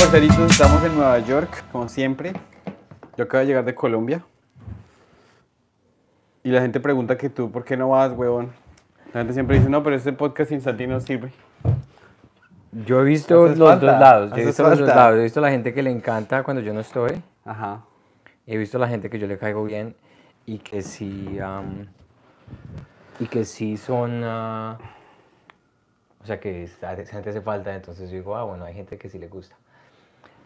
parceritos, estamos en Nueva York, como siempre. Yo acabo de llegar de Colombia. Y la gente pregunta que tú, ¿por qué no vas, huevón? La gente siempre dice, no, pero este podcast instantáneo no sirve. Yo he visto Haces los falta, dos lados. Yo he haces visto los dos falta. lados. He visto la gente que le encanta cuando yo no estoy. Ajá. He visto la gente que yo le caigo bien y que sí. y que sí son. ah, o sea, que esa gente hace falta. Entonces yo digo, ah, bueno, hay gente que sí le gusta.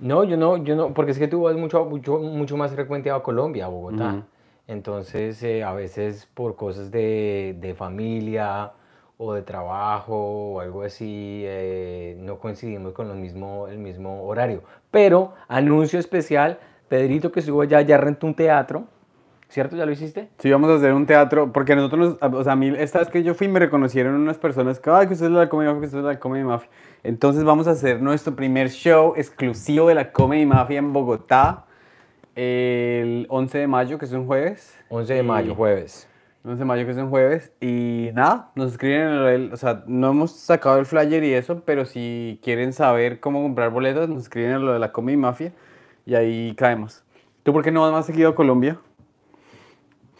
No, yo no, yo no, porque es que tú vas mucho, mucho, mucho más frecuente a Colombia, a Bogotá. Ujú. Entonces, eh, a veces por cosas de, de familia o de trabajo o algo así, eh, no coincidimos con lo mismo, el mismo horario. Pero, anuncio especial, Pedrito que estuvo allá, ya rentó un teatro, ¿cierto? ¿Ya lo hiciste? Sí, vamos a hacer un teatro, porque nosotros, nos- o sea, a mí, esta vez que yo fui, me reconocieron unas personas que, ay, que usted es la Comedy Mafia, que usted es la Comedy Mafia. Entonces vamos a hacer nuestro primer show exclusivo de la Comedy Mafia en Bogotá, el 11 de mayo, que es un jueves. 11 de Y- mayo, jueves. 11 de mayo, que es un jueves. Y nada, nos escriben en el, o sea, no hemos sacado el flyer y eso, pero si quieren saber cómo comprar boletas, nos escriben en lo de la Comedy Mafia y ahí caemos. ¿Tú por qué no vas más seguido a Colombia?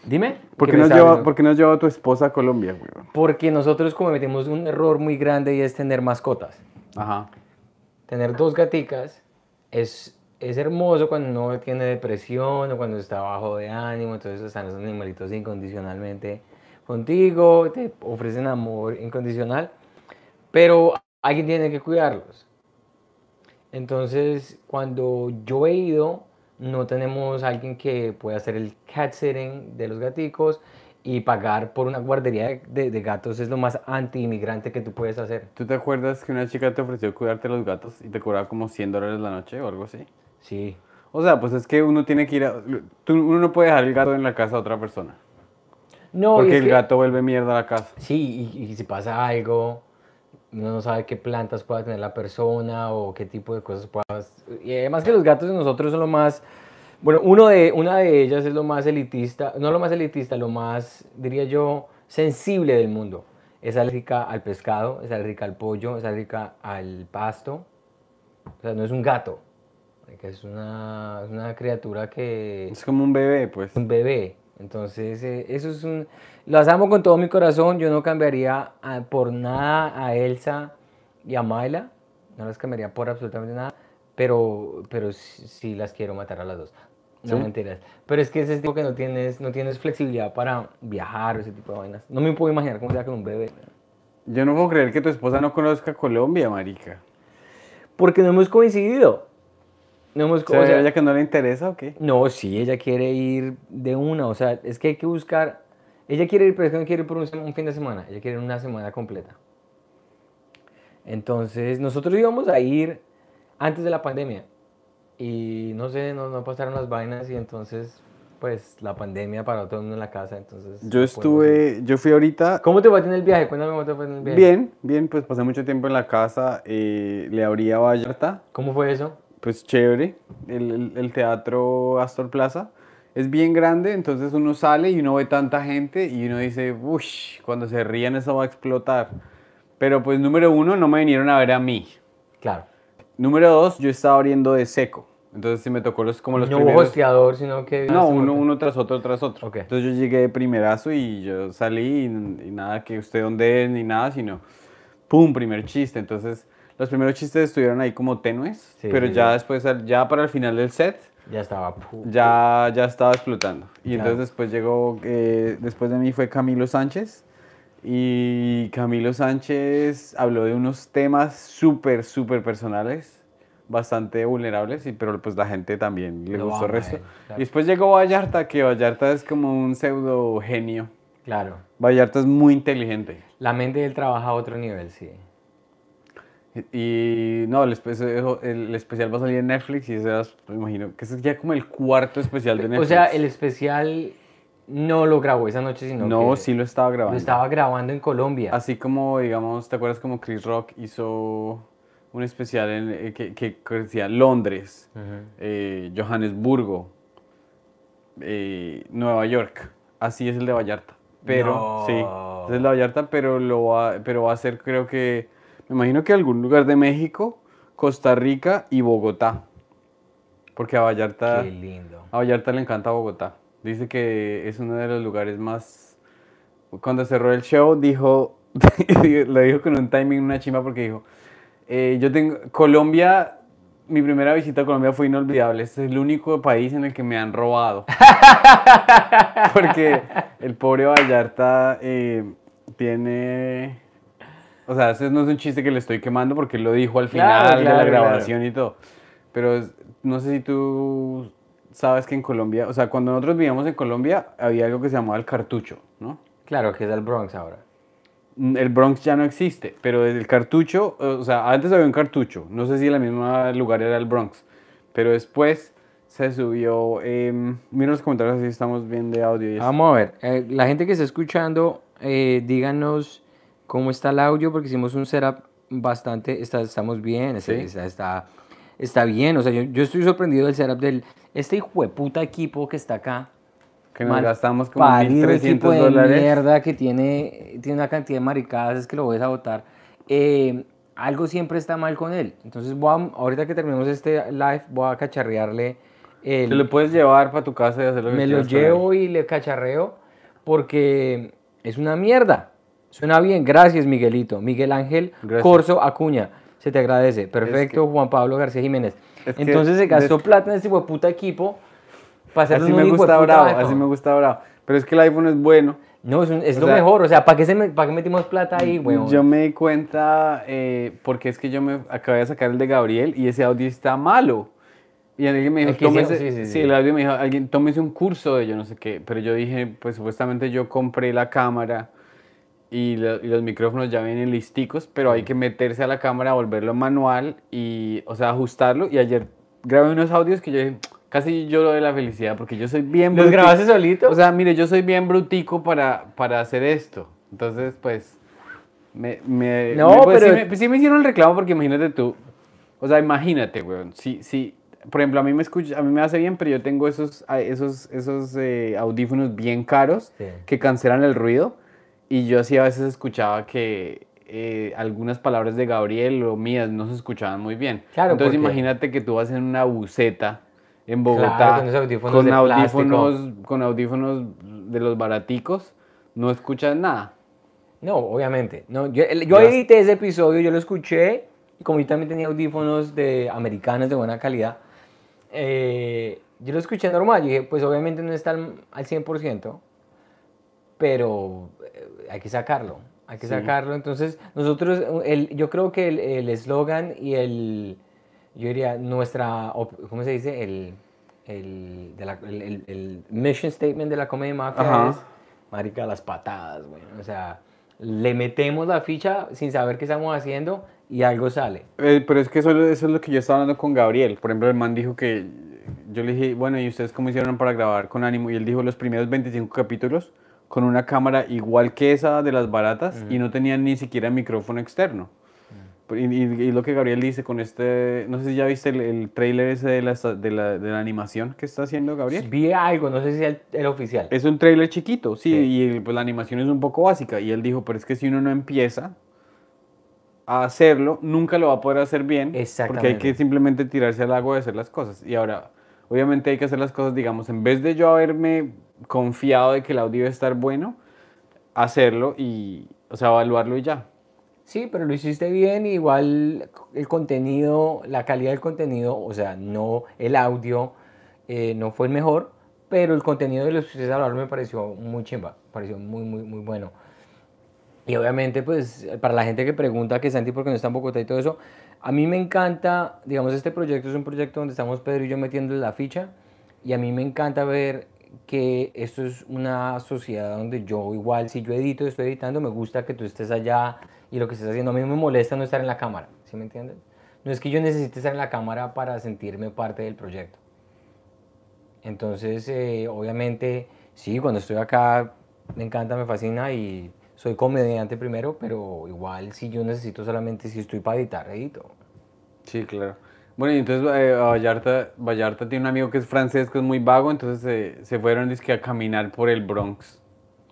Dime. ¿Por ¿qué qué, me no estás lleva, tu esposa a Colombia, güey? Porque nosotros cometimos un error muy grande y es tener mascotas. Ajá. tener dos gaticas es, es hermoso cuando uno tiene depresión o cuando está bajo de ánimo, entonces están esos animalitos incondicionalmente contigo, te ofrecen amor incondicional, pero alguien tiene que cuidarlos. Entonces, cuando yo he ido, no tenemos alguien que pueda hacer el cat sitting de los gaticos y pagar por una guardería de, de- de gatos es lo más anti-inmigrante que tú puedes hacer. ¿Tú te acuerdas que una chica te ofreció cuidarte los gatos y te cobraba como 100 dólares la noche o algo así? Sí, O sea, pues es que uno tiene que ir a... tú- uno no puede dejar el gato en la casa de otra persona. No, porque el que- gato vuelve mierda a la casa. Sí, y, y si pasa algo, uno no sabe qué plantas pueda tener la persona o qué tipo de cosas puedas... Y además que los gatos de nosotros son lo más... Bueno, uno de, una de ellas es lo más elitista, no lo más elitista, lo más, diría yo, sensible del mundo. Es alérgica al pescado, es alérgica al pollo, es alérgica al pasto. O sea, no es un gato, es una, es una criatura que Es como un bebé, pues. un bebé. Entonces, eh, eso es un... Las amo con todo mi corazón. Yo no cambiaría a- por nada a Elsa y a Mayla. No las cambiaría por absolutamente nada. Pero, pero sí, sí las quiero matar a las dos. No ¿Sí? mentiras. Pero es que ese tipo que no tienes, no tienes flexibilidad para viajar o ese tipo de vainas. No me puedo imaginar cómo sea con un bebé. Yo no puedo creer que tu esposa no conozca Colombia, marica. Porque no hemos coincidido. No hemos O sea, o sea, ¿ella que no le interesa o qué? No, sí, ella quiere ir de una, o sea, es que hay que buscar, ella quiere ir, pero es que no quiere ir por un, fin de semana, ella quiere ir una semana completa. Entonces, nosotros íbamos a ir antes de la pandemia y no sé, no, no pasaron las vainas y entonces, pues, la pandemia paró todo el mundo en la casa, entonces... Yo estuve, yo fui ahorita... ¿Cómo te va a tener el viaje? Cuéntame cómo te fue en el viaje. Bien, bien, pues pasé mucho tiempo en la casa, eh, le abrí a Vallarta, ¿Cómo fue eso? Pues chévere, el, el- el teatro Astor Plaza es bien grande, entonces uno sale y uno ve tanta gente y uno dice, uff, cuando se rían eso va a explotar. Pero pues número uno, no me vinieron a ver a mí. Claro. Número dos, yo estaba abriendo de seco, entonces sí me tocó los, como los no primeros... hosteador, sino que... No, uno, uno tras otro, tras otro. Ok. Entonces yo llegué de primerazo y yo salí y, y nada que usted dónde es ni nada, sino pum, primer chiste. Entonces los primeros chistes estuvieron ahí como tenues, Sí, pero sí, ya sí. después, ya para el final del set, Ya estaba... ya, ya estaba explotando. Y Claro. entonces después llegó, eh, después de mí fue Camilo Sánchez. Y Camilo Sánchez habló de unos temas súper, súper personales, bastante vulnerables, y, pero pues la gente también le gustó el resto. él, claro. Y después llegó Vallarta, que Vallarta es como un pseudo genio. Claro. Vallarta es muy inteligente. La mente de él trabaja a otro nivel, sí. Y no, el, espe- el especial va a salir en Netflix y ese es, me imagino que ese es ya como el cuarto especial de Netflix. O sea, el especial no lo grabó esa noche, sino No, que sí lo estaba grabando. lo estaba grabando en Colombia. Así como, digamos, ¿te acuerdas como Chris Rock hizo un especial en, eh, que, que decía Londres, eh, Johannesburgo, eh, Nueva York? Así es el de Vallarta. Pero, No. sí, es el de Vallarta, pero, lo va, pero va a ser, creo que, me imagino que algún lugar de México Costa Rica y Bogotá. Porque a Vallarta, Qué lindo. a Vallarta le encanta Bogotá. Dice que es uno de los lugares más... Cuando cerró el show dijo, lo dijo con un timing una chimba porque dijo, eh, yo tengo, Colombia, mi primera visita a Colombia fue inolvidable. Este es el único país en el que me han robado. Porque el pobre Vallarta eh, tiene... O sea, ese no es un chiste que le estoy quemando porque él lo dijo al final Claro, de claro, la claro. grabación y todo. Pero es- no sé si tú sabes que en Colombia, o sea, cuando nosotros vivíamos en Colombia, había algo que se llamaba el cartucho, ¿no? Claro, que es el Bronx ahora. Mm, El Bronx ya no existe, pero el cartucho, o sea, antes había un cartucho, no sé si el mismo lugar era el Bronx, pero después se subió, eh, mira los comentarios si estamos bien de audio y. Vamos a ver, eh, la gente que está escuchando, eh, díganos cómo está el audio, porque hicimos un setup bastante, está, estamos bien, está, Sí. está, está, está bien, o sea, yo, yo estoy sorprendido del setup del, este hijo de puta equipo que está acá. que nos gastamos como parido equipo 1.300 de dólares. mierda que tiene, tiene una cantidad de maricadas, es que lo voy a votar. Eh, algo siempre está mal con él. Entonces, voy a- ahorita que terminemos este live, voy a cacharrearle el, Te lo puedes llevar para tu casa y hacer lo que me lo llevo y le cacharreo porque es una mierda. Suena bien, gracias Miguelito. Miguel Ángel Gracias. Corso Acuña, se te agradece. Perfecto, Juan Pablo García Jiménez. es que Entonces se gastó des- plata en este puta equipo para hacer Así un me gusta bravo, iPhone. así me gusta bravo. Pero es que el iPhone es bueno. No, es, un- es lo sea, mejor. O sea, ¿para qué, se me- para qué metimos plata ahí, weón? Yo me di cuenta eh, porque es que yo me acabé de sacar el de Gabriel y ese audio está malo. Y alguien me dijo, que tómese, sí, sí, sí, sí. el audio me dijo, alguien, tómese un curso de yo no sé qué. Pero yo dije, pues supuestamente yo compré la cámara y, lo- y los micrófonos ya vienen listicos, pero hay que meterse a la cámara, volverlo manual y, o sea, ajustarlo. Y ayer grabé unos audios que yo dije, casi lloro de la felicidad porque yo soy bien ¿Los grabaste solito? O sea, mire, yo soy bien brutico para, para hacer esto. Entonces, pues, me... me No, me- pues, pero- Sí me, pues, sí me hicieron el reclamo porque imagínate tú. O sea, imagínate, weón. Sí, sí. Por ejemplo, a mí me escucha, a mí me hace bien, pero yo tengo esos, esos, esos eh, audífonos bien caros Sí. que cancelan el ruido. Y yo así a veces escuchaba que eh, algunas palabras de Gabriel o mías no se escuchaban muy bien. Claro, Entonces imagínate que tú vas en una buceta en Claro, Bogotá con audífonos con audífonos, con audífonos de los baraticos, no escuchas nada. No, obviamente. No, yo edité ese episodio, yo lo escuché, y como yo también tenía audífonos de americanos de buena calidad, eh, yo lo escuché normal. Yo dije, pues obviamente no está al, al 100%, pero hay que sacarlo. Hay que Sí. sacarlo. Entonces, nosotros, el, yo creo que el- eslogan y el, yo diría, nuestra, ¿cómo se dice? El, el, de la- el- el- el mission statement de la comedia mafia Ajá. es, marica, las patadas, güey. O sea, le metemos la ficha sin saber qué estamos haciendo y algo sale. Eh, pero es que eso, eso es lo que yo estaba hablando con Gabriel. Por ejemplo, el man dijo que yo le dije, bueno, ¿y ustedes cómo hicieron para grabar con ánimo? Y él dijo los primeros 25 capítulos con una cámara igual que esa de las baratas y no tenían ni siquiera micrófono externo. Y, y- y lo que Gabriel dice con este, no sé si ya viste el, el trailer ese de la, de, la, de la animación que está haciendo Gabriel. Vi algo, no sé si el, el oficial. Es un trailer chiquito, sí, Sí. y pues, la animación es un poco básica. Y él dijo, pero es que si uno no empieza a hacerlo, nunca lo va a poder hacer bien. Porque hay Exactamente. que simplemente tirarse al agua de hacer las cosas. Y ahora, obviamente hay que hacer las cosas, digamos, en vez de yo haberme confiado de que el audio iba a estar bueno, hacerlo y, o sea, evaluarlo y ya. Sí, pero lo hiciste bien, igual el contenido, la calidad del contenido, o sea, no el audio eh, no fue el mejor, pero el contenido de los que ustedes me pareció muy chimba, pareció muy, muy, muy bueno. Y obviamente, pues, para la gente que pregunta que Santi, ¿por qué no está en Bogotá y todo eso? A mí me encanta, digamos, este proyecto es un proyecto donde estamos Pedro y yo metiendo la ficha, y a mí me encanta ver que esto es una sociedad donde yo igual, si yo edito, estoy editando, me gusta que tú estés allá y lo que estés haciendo. A mí me molesta no estar en la cámara, ¿sí me entiendes? No es que yo necesite estar en la cámara para sentirme parte del proyecto. Entonces, eh, obviamente, sí, cuando estoy acá me encanta, me fascina y soy comediante primero, pero igual si yo necesito solamente, si estoy para editar, edito. Sí, claro. Bueno, y entonces eh, a Vallarta, Vallarta tiene un amigo que es francés, que es muy vago, entonces eh, se fueron dizque, a caminar por el Bronx.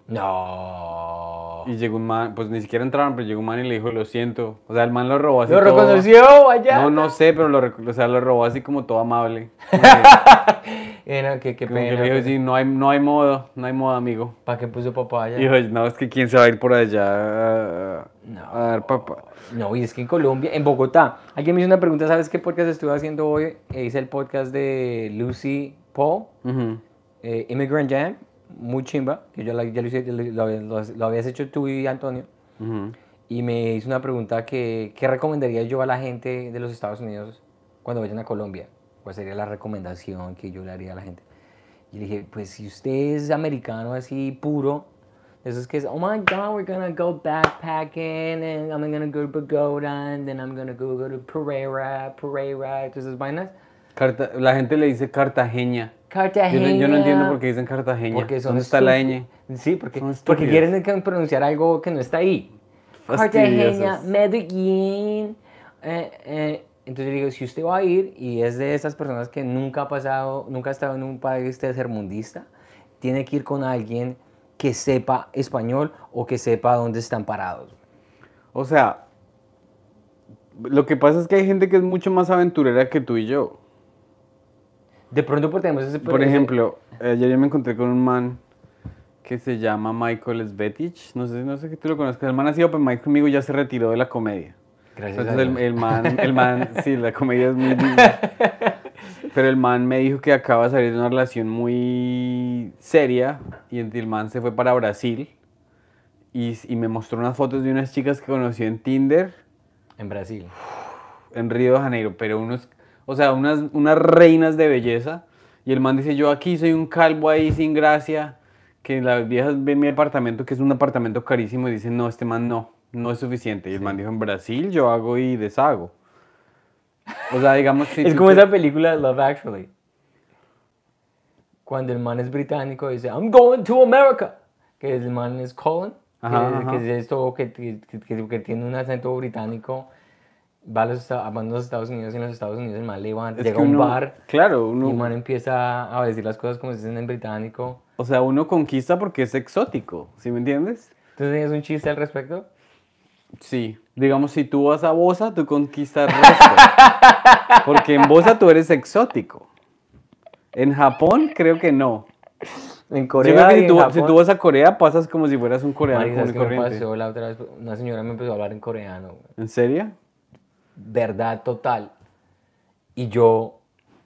No. Y llegó un man, pues ni siquiera entraron, pero llegó un man y le dijo, lo siento. O sea, el man lo robó así ¿Lo reconoció allá? No, no sé, pero lo, o sea, lo robó así como todo amable. Era, qué, qué Como que pena. le dijo, sí, no hay, no hay modo, no hay modo, amigo. ¿Para qué puso papá allá? Y dijo, no, es que quién se va a ir por allá a, No. a dar papá. No, y es que en Colombia, en Bogotá, alguien me hizo una pregunta, ¿sabes qué podcast estuve haciendo hoy? Eh, Hice el podcast de Lucy Paul, Ujú. eh, Immigrant Jam, muy chimba, que yo la- ya lo, hice, lo, lo- lo- habías hecho tú y Antonio, Ujú. y me hizo una pregunta que, ¿qué recomendaría yo a la gente de los Estados Unidos cuando vayan a Colombia? ¿Cuál sería la recomendación que yo le haría a la gente? Y le dije, pues si usted es americano así puro, eso es que es, oh my God, we're gonna go backpacking, and I'm gonna go to Pagoda, and then I'm gonna go, go to Pereira, Pereira, todas esas vainas. Carta- la gente le dice cartageña. Yo Cartagena. no, yo no entiendo por qué dicen cartageña. Porque son ¿Dónde está la ñ? Sí, porque, porque quieren pronunciar algo que no está ahí. Cartagena, Medellín. eh, eh, entonces yo digo, si usted va a ir y es de esas personas que nunca ha pasado, nunca ha estado en un país tercermundista, tiene que ir con alguien que sepa español o que sepa dónde están parados. O sea, lo que pasa es que hay gente que es mucho más aventurera que tú y yo. De pronto porque tenemos ese... Por ejemplo, ayer yo me encontré con un man que se llama Michael Svetich. No sé, no sé que tú lo conozcas. El man ha sido open mic conmigo y ya se retiró de la comedia. Gracias a Entonces el, Dios. el man, el man, sí, la comedia es muy linda. Pero el man me dijo que acaba de salir de una relación muy seria y el man se fue para Brasil y, y me mostró unas fotos de unas chicas que conoció en Tinder En Brasil. en Río de Janeiro, pero unos, o sea, unas, unas reinas de belleza. Y el man dice, yo aquí soy un calvo ahí sin gracia, que las viejas ven mi apartamento, que es un apartamento carísimo, y dicen, no, este man no, no es suficiente. Y el man dijo, en Brasil yo hago y deshago. O sea, digamos, si es tú como te- esa película Love Actually. Cuando el man es británico dice, I'm going to America. Que el man es Colin. Ajá, que, ajá. que es esto que, que, que- tiene un acento británico. Va a los, a los Estados Unidos y en los Estados Unidos el man levanta, es llega a un uno- bar Claro, y uno, el man empieza a decir las cosas como se dicen en británico. o sea, uno conquista porque es exótico, ¿sí me entiendes? ¿Entonces tienes un chiste al respecto? Sí, digamos, si tú vas a Bosa, tú conquistas resto. Porque en Bosa tú eres exótico. En Japón, creo que no. En Yo Corea creo que y si tú, si Japón- tú vas a Corea, pasas como si fueras un coreano Marica, común ¿sabes y qué me corriente. pasó la otra vez? Una señora me empezó a hablar en coreano. güey. ¿En serio? verdad total. Y yo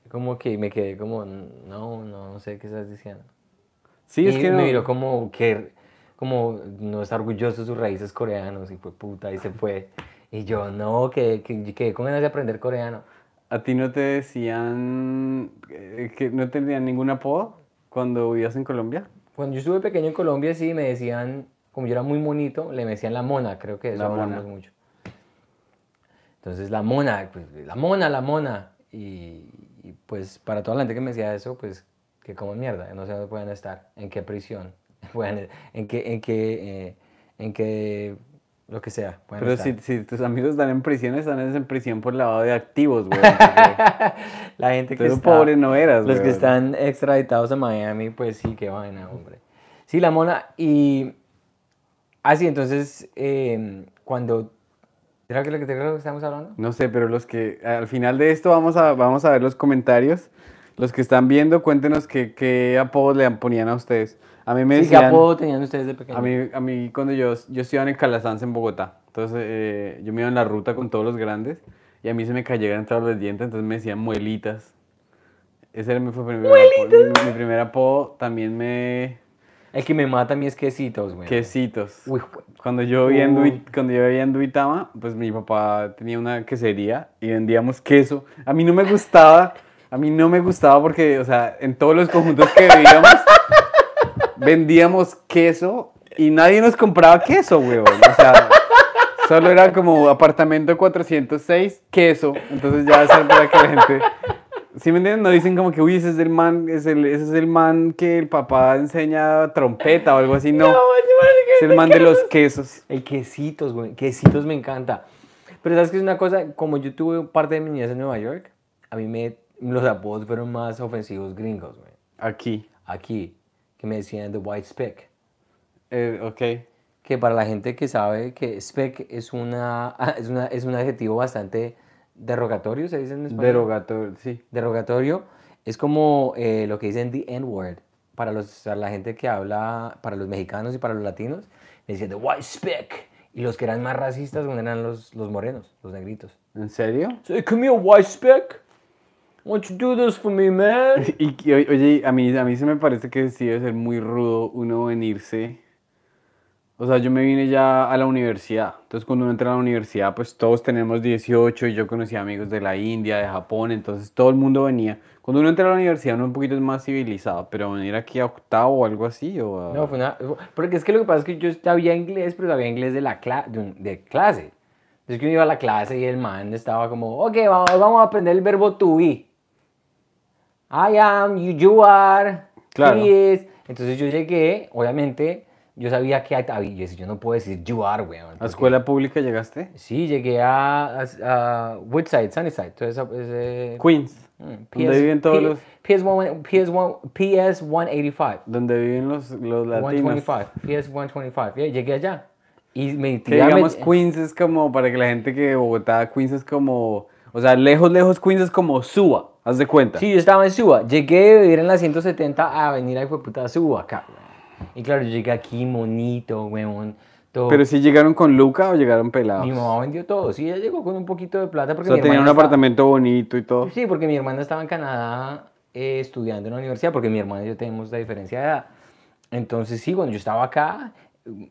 como que me quedé como, no, no, no sé qué estás diciendo. Sí, y es que me no. miró como que, como no está orgulloso de sus raíces coreanos y fue puta y se fue. Y yo, no, que, que, que con ganas de aprender coreano. ¿A ti no te decían eh, que no tenían ningún apodo cuando vivías en Colombia? Cuando yo estuve pequeño en Colombia, sí, me decían, como yo era muy bonito, le decían la mona, creo que eso La hablamos mona. mucho. Entonces, la mona, pues, la mona, la mona. Y, y, pues para toda la gente que me decía eso, pues que como mierda, no sé dónde pueden estar, en qué prisión, pueden- en qué, en qué, eh, en qué, lo que sea. Pero si, si tus amigos están en prisión, están en prisión por lavado de activos, güey. la gente que está, pobre no eras, los que están extraditados a Miami, pues sí, qué vaina, hombre. Sí, la mona, y así, entonces, eh, cuando, ¿será que lo que te creo que estamos hablando? No sé, pero los que al final de esto vamos a, vamos a ver los comentarios. Los que están viendo, cuéntenos qué, qué apodos le ponían a ustedes. A mí me Sí, ¿Qué decían... apodo tenían ustedes de pequeño? A mí, a mí cuando yo, yo estudiaba en Calasanz en Bogotá, entonces eh, yo me iba en la ruta con todos los grandes y a mí se me cayeron todos los dientes, entonces me decían muelitas. Ese era mi, fue primer apodo. Mi, mi primer apodo también me... El que me mata a mí es quesitos, güey. Quesitos. Uy, Cuando yo, vivía en cuando yo vivía en Duitama, pues mi papá tenía una quesería y vendíamos queso. A mí no me gustaba, a mí no me gustaba porque, o sea, en todos los conjuntos que vivíamos, vendíamos queso y nadie nos compraba queso, weón. O sea, solo era como apartamento 406, queso. Entonces ya es para que la gente... ¿Sí me entienden? No dicen como que, uy, ese es el man, es el, ese es el man que el papá enseña trompeta o algo así. No, es el man de los quesos. El quesitos, güey. Quesitos me encanta. Pero sabes que es una cosa, como yo tuve parte de mi niñez en Nueva York, a mí me, los apodos fueron más ofensivos gringos, güey. Aquí. Aquí, que me decían The White Spick. Eh, ok. que para la gente que sabe que spec es, una, es, una, es un adjetivo bastante derogatorio, se dice en español. Derogatorio, sí. Derogatorio es como eh, lo que dicen the N-word para, los, para la gente que habla, para los mexicanos y para los latinos. Le decían the white speck. Y los que eran más racistas eran los, los morenos, los negritos. ¿En serio? So, come here, white speck. Why don't you do this for me, man? Y, y, oye, a mí, a mí se me parece que sí debe ser muy rudo uno venirse. O sea, yo me vine ya a la universidad. Entonces, cuando uno entra a la universidad, pues todos tenemos 18 y yo conocí amigos de la India, de Japón. Entonces, todo el mundo venía. Cuando uno entra a la universidad, uno un poquito más civilizado. Pero venir aquí a octavo o algo así. O a... No, fue una. Porque es que lo que pasa es que yo sabía inglés, pero sabía inglés de, la cla de, de clase. Entonces, que uno iba a la clase y el man estaba como, ok, vamos, vamos a aprender el verbo to be. I am, you, you are, Claro. he is. Entonces yo llegué, obviamente, yo sabía que había, yo, decía, yo no puedo decir you are, weón. ¿A escuela pública llegaste? Sí, llegué a, a, a Woodside, Sunnyside, ese, ese Queens. mm, Donde viven todos P- los... PS1, PS1, PS185. Donde viven los, los latinos. 125, PS 125, yeah, llegué allá. Y me Que digamos Queens es como, para que la gente que de Bogotá, Queens es como, o sea, lejos, lejos Queens es como Suba, haz de cuenta. Sí, yo estaba en Suba. Llegué de vivir en la 170 a venir a puta Suba acá. Y claro, yo llegué aquí monito, weón. Todo. Pero si llegaron con Luca o llegaron pelados. Mi mamá vendió todo. Sí, ella llegó con un poquito de plata o porque sea, mi tenían un estaba- apartamento bonito y todo. Sí, porque mi hermana estaba en Canadá eh, estudiando en la universidad, porque mi hermana y yo tenemos la diferencia de edad. Entonces, sí, cuando yo estaba acá,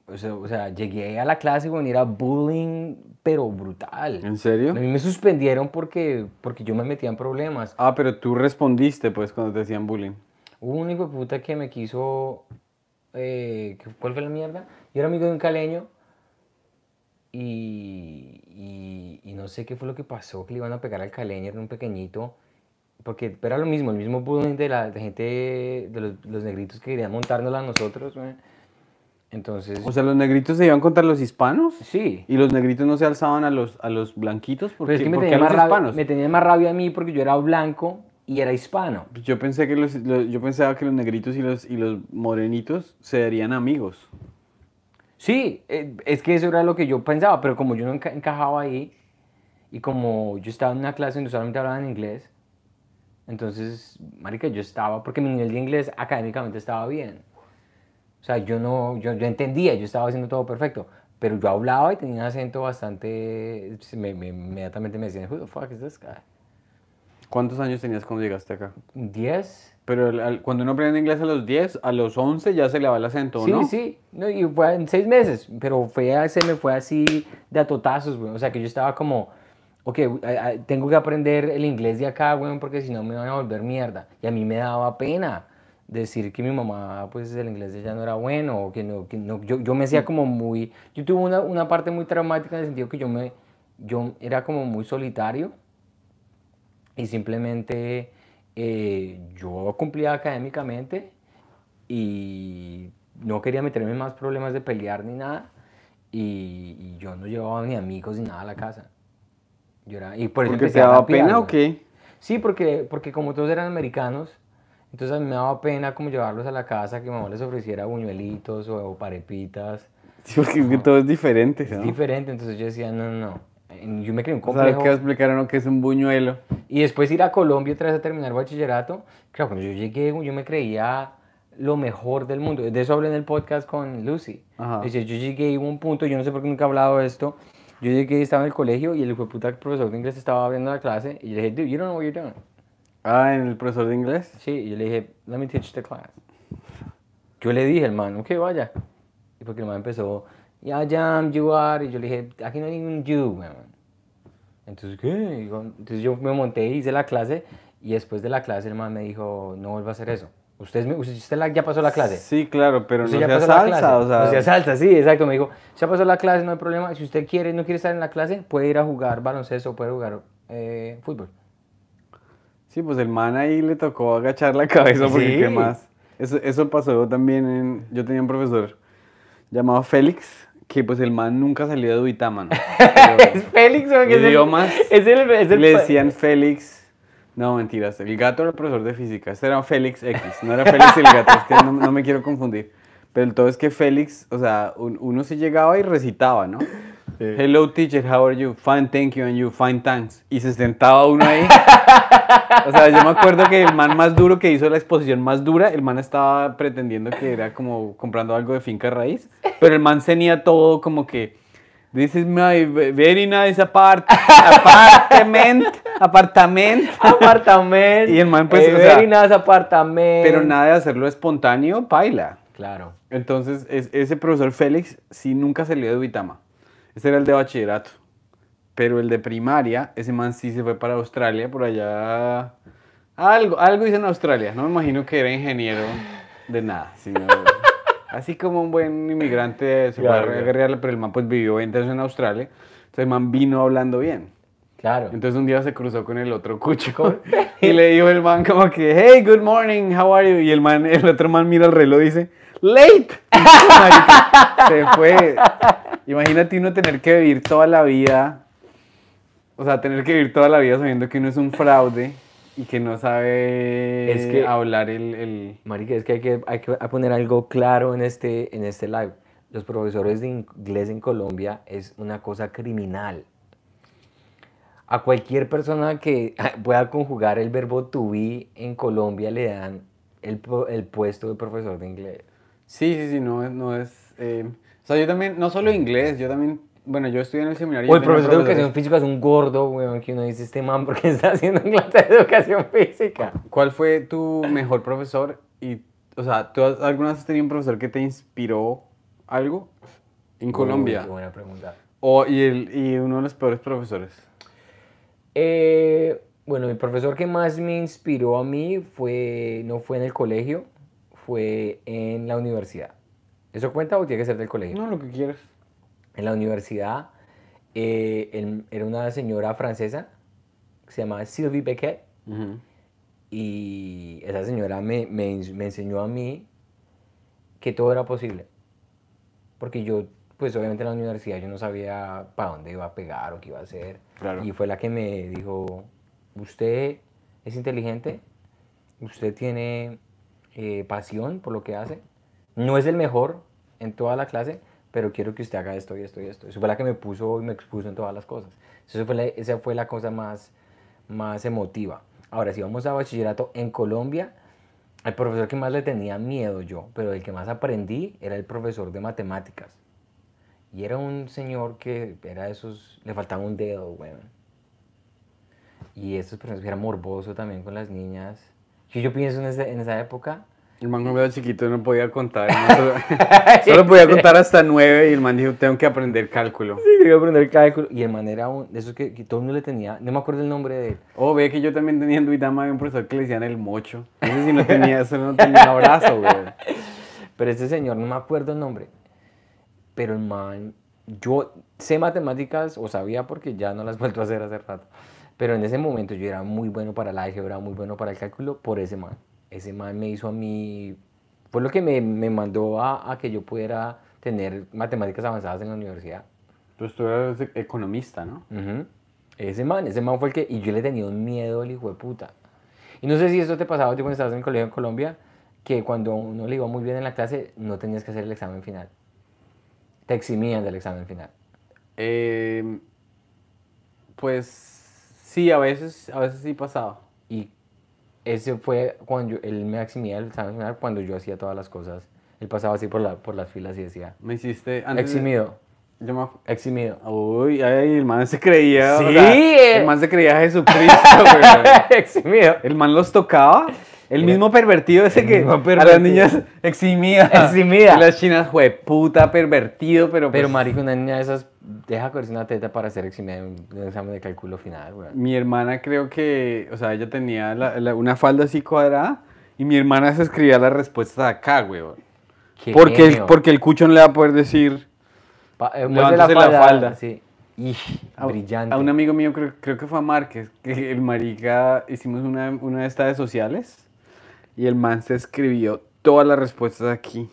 o sea, o sea, llegué a la clase y era bullying, pero brutal. ¿En serio? A mí me suspendieron porque, porque yo me metía en problemas. Ah, pero tú respondiste pues cuando te hacían bullying. Hubo un hijo de puta que me quiso. eh, ¿qué- ¿Cuál fue la mierda? Yo era amigo de un caleño. Y, y, y no sé qué fue lo que pasó, que le iban a pegar al caleño, era un pequeñito. Porque era lo mismo, el mismo bullying de la de gente, de los, los negritos que querían montárnosla a nosotros. güey. Entonces, O sea, los negritos se iban contra los hispanos sí. y los negritos no se alzaban a los, a los blanquitos porque, es que me tenía, más los rabia, me tenía más rabia a mí porque yo era blanco y era hispano. Yo pensé que los, los- yo pensaba que los negritos y los, y los morenitos se darían amigos. Sí, eh, es que eso era lo que yo pensaba, pero como yo no enca- encajaba ahí y como yo estaba en una clase donde solamente hablaban inglés, entonces, marica, yo estaba, porque mi nivel de inglés académicamente estaba bien. O sea, yo no, yo, yo entendía, yo estaba haciendo todo perfecto, pero yo hablaba y tenía un acento bastante, me, me- inmediatamente me decían, who the fuck is this guy? ¿Cuántos años tenías cuando llegaste acá? ¿10? Pero al- al- cuando uno aprende inglés a los 10, a los 11 ya se le va el acento, Sí, ¿no? sí, no, y fue en seis meses, pero fue, se me fue así de a totazos, güey. O sea, que yo estaba como, ok, tengo que aprender el inglés de acá, güey, porque si no me van a volver mierda. Y a mí me daba pena decir que mi mamá, pues el inglés de ella no era bueno, o que no, que no yo, yo me hacía como muy, yo tuve una, una parte muy traumática en el sentido que yo me, yo era como muy solitario y simplemente eh, yo cumplía académicamente y no quería meterme en más problemas de pelear ni nada y, y yo no llevaba ni amigos ni nada a la casa. Yo era, y por eso ¿Porque te daba pena o qué? Sí, porque, porque como todos eran americanos, entonces a mí me daba pena como llevarlos a la casa, que mi mamá les ofreciera buñuelitos o, o parepitas. Sí, porque es que todo es diferente, Es ¿no? diferente, entonces yo decía, no, no, no. Yo me creé un O sea, ¿qué complejo. va a explicar uno que es un buñuelo? Y después ir a Colombia otra vez a terminar bachillerato. Claro, cuando yo llegué, yo me creía lo mejor del mundo. De eso hablé en el podcast con Lucy. Ajá. Yo llegué y hubo un punto, yo no sé por qué nunca he hablado de esto. Yo llegué, estaba en el colegio y el puta profesor de inglés estaba viendo la clase y le dije, dude, you don't know what you're doing. Ah, ¿en el profesor de inglés? Sí, y yo le dije, let me teach the class. Yo le dije, hermano, ok, vaya. Y porque el man empezó, ya, jam, you are. Y yo le dije, aquí no hay ningún you, weón. Entonces, ¿qué? Entonces yo me monté, hice la clase. Y después de la clase, el man me dijo, no vuelva a hacer eso. Usted, usted, la- ya pasó la clase. Sí, claro, pero no Usted ya sea salsa, o sea... No sea salsa, sí, exacto. Me dijo, ya pasó la clase, no hay problema. Si usted quiere, no quiere estar en la clase, puede ir a jugar baloncesto, puede jugar eh, fútbol. Sí, pues el man ahí le tocó agachar la cabeza porque Sí. qué más. Eso, eso pasó también en... Yo tenía un profesor llamado Félix, que pues el man nunca salía de Duitama, ¿no? Es Félix, es el- Idiomas. Es el, es el- Le decían Félix... No, mentiras. El gato era el profesor de física. Este era Félix X. No era Félix el gato. Es que no, no me quiero confundir. Pero el todo es que Félix, o sea, un- uno se llegaba y recitaba, ¿no? Hello teacher, how are you? Fine, thank you, and you, fine, thanks. Y se sentaba uno ahí. o sea, yo me acuerdo que el man más duro que hizo la exposición más dura, el man estaba pretendiendo que era como comprando algo de finca raíz, pero el man tenía todo como que, this is my very nice apart apartment, apartament. Apartamento. Y el man, pues, eh, o sea, very nice apartamento. Pero nada de hacerlo espontáneo, paila. Claro. Entonces, es- ese profesor Félix sí nunca salió de Uitama. Ese era el de bachillerato. Pero el de primaria, ese man sí se fue para Australia, por allá. Algo, algo hizo en Australia. No me imagino que era ingeniero de nada, sino así como un buen inmigrante se Claro, fue a claro. guerrearle, pero el man pues vivió 20 años en Australia. Entonces el man vino hablando bien. Claro. Entonces un día se cruzó con el otro cucho y le dijo el man como que, hey, good morning, how are you? Y el man, el otro man mira el reloj y dice, late. Se fue. Imagínate uno tener que vivir toda la vida, o sea, tener que vivir toda la vida sabiendo que uno es un fraude y que no sabe Es que- hablar el, el- Marica, es que hay que, hay que poner algo claro en este, en este live. Los profesores de inglés en Colombia es una cosa criminal. A cualquier persona que pueda conjugar el verbo to be en Colombia le dan el, el puesto de profesor de inglés. Sí, sí, sí, no es... No es eh, o sea, yo también, no solo inglés, yo también, bueno, yo estudié en el seminario. O el profesor de educación física es un gordo, weón, que uno dice, este man, porque está haciendo clase de educación física? ¿Cuál fue tu mejor profesor? Y, o sea, ¿tú has- alguna vez has tenido un profesor que te inspiró algo en Colombia? Uy, qué buena pregunta. O, y, el, y uno de los peores profesores. Eh, bueno, el profesor que más me inspiró a mí fue, no fue en el colegio, fue en la universidad. ¿Eso cuenta o tiene que ser del colegio? No, lo que quieras. En la universidad eh, era una señora francesa que se llamaba Sylvie Beckett Ujú. y esa señora me, me me enseñó a mí que todo era posible. Porque yo, pues obviamente en la universidad yo no sabía para dónde iba a pegar o qué iba a hacer. Claro. Y fue la que me dijo, usted es inteligente, usted tiene eh, pasión por lo que hace, no es el mejor en toda la clase, pero quiero que usted haga esto y esto y esto. Eso fue la que me puso y me expuso en todas las cosas. Eso fue la- esa fue la cosa más, más emotiva. Ahora, si vamos a bachillerato en Colombia, el profesor que más le tenía miedo yo, pero el que más aprendí era el profesor de matemáticas. Y era un señor que era esos, le faltaba un dedo, weón. Y estos personas que era morboso también con las niñas. Yo, yo pienso en, ese- en esa época, El man cuando era chiquito no podía contar. ¿no? Solo, solo podía contar hasta nueve y el man dijo, tengo que aprender cálculo. sí, quería aprender cálculo. Y el man era un, de esos que, que todo el mundo le tenía, no me acuerdo el nombre de él. Oh, ve que yo también tenía en Duitama un profesor que le decían el mocho. No sé si no tenía, solo no tenía un abrazo, güey. Pero este señor, no me acuerdo el nombre. Pero el man, yo sé matemáticas, o sabía porque ya no las he vuelto a hacer hace rato. Pero en ese momento yo era muy bueno para la álgebra, muy bueno para el cálculo, por ese man. Ese man me hizo a mí, fue lo que me, me mandó a, a que yo pudiera tener matemáticas avanzadas en la universidad. Pues tú eres economista, ¿no? Ujú. Ese man, ese man fue el que, y yo le tenía un miedo al hijo de puta. Y no sé si esto te pasaba cuando estabas en el colegio en Colombia, que cuando uno le iba muy bien en la clase, no tenías que hacer el examen final. Te eximían del examen final. Eh, pues sí, a veces, a veces sí pasaba. Y ese fue cuando yo- él me eximía del examen final cuando yo hacía todas las cosas. Él pasaba así por, la, por las filas y decía, Me hiciste antes de- eximido, Yo me... eximido. Uy, ay, el man se creía. o Sí, sea, eh. el man se creía Jesucristo, güey. eximido. El man los tocaba. El mismo pervertido ese que mismo a las pervertido. niñas eximía. Eximía. Y las chinas, fue puta pervertido, pero Pero pues, marico, una niña de esas deja cogerse una teta para hacer eximida de un, examen de cálculo final, güey. mi hermana creo que, o sea, ella tenía la- la- una falda así cuadrada y mi hermana se escribía las respuestas acá, güey. Porque el, porque el cucho no le va a poder decir Pa- eh, la falda. Sí. Ish, a, brillante. a un amigo mío, creo, creo que fue a Márquez, que el marica, hicimos una, una de estas de sociales y el man se escribió todas las respuestas aquí.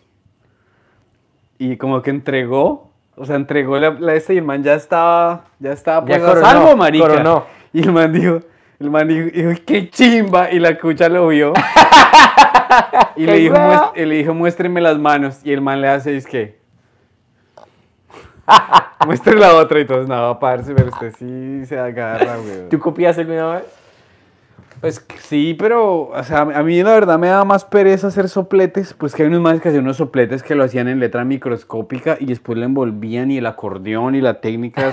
Y como que entregó, o sea, entregó la, la esta y el man ya estaba, ya estaba Ya pues, a coronó, salvo, marica. coronó. Y el man dijo, el man dijo, dijo, qué chimba, y la cucha lo vio. y le dijo, y le dijo, muéstreme las manos. Y el man le hace, es que. Muestre la otra y todos, nada, parce, pero usted sí se agarra, güey. ¿Tú copiaste alguna vez? Pues sí, pero, o sea, a mí la verdad me da más pereza hacer sopletes, pues que hay unos más que hacían unos sopletes que lo hacían en letra microscópica y después le envolvían y el acordeón y la técnica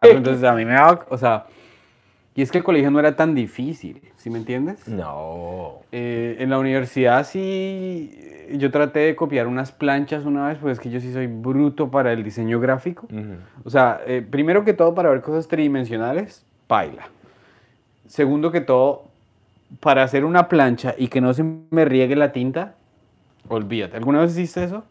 de entonces a mí me daba, o sea, y es que el colegio no era tan difícil, ¿sí me entiendes? No. Eh, en la universidad sí, yo traté de copiar unas planchas una vez, pues es que yo sí soy bruto para el diseño gráfico. O sea, eh, primero que todo para ver cosas tridimensionales, paila. Segundo que todo, para hacer una plancha y que no se me riegue la tinta, olvídate. ¿Alguna vez hiciste eso?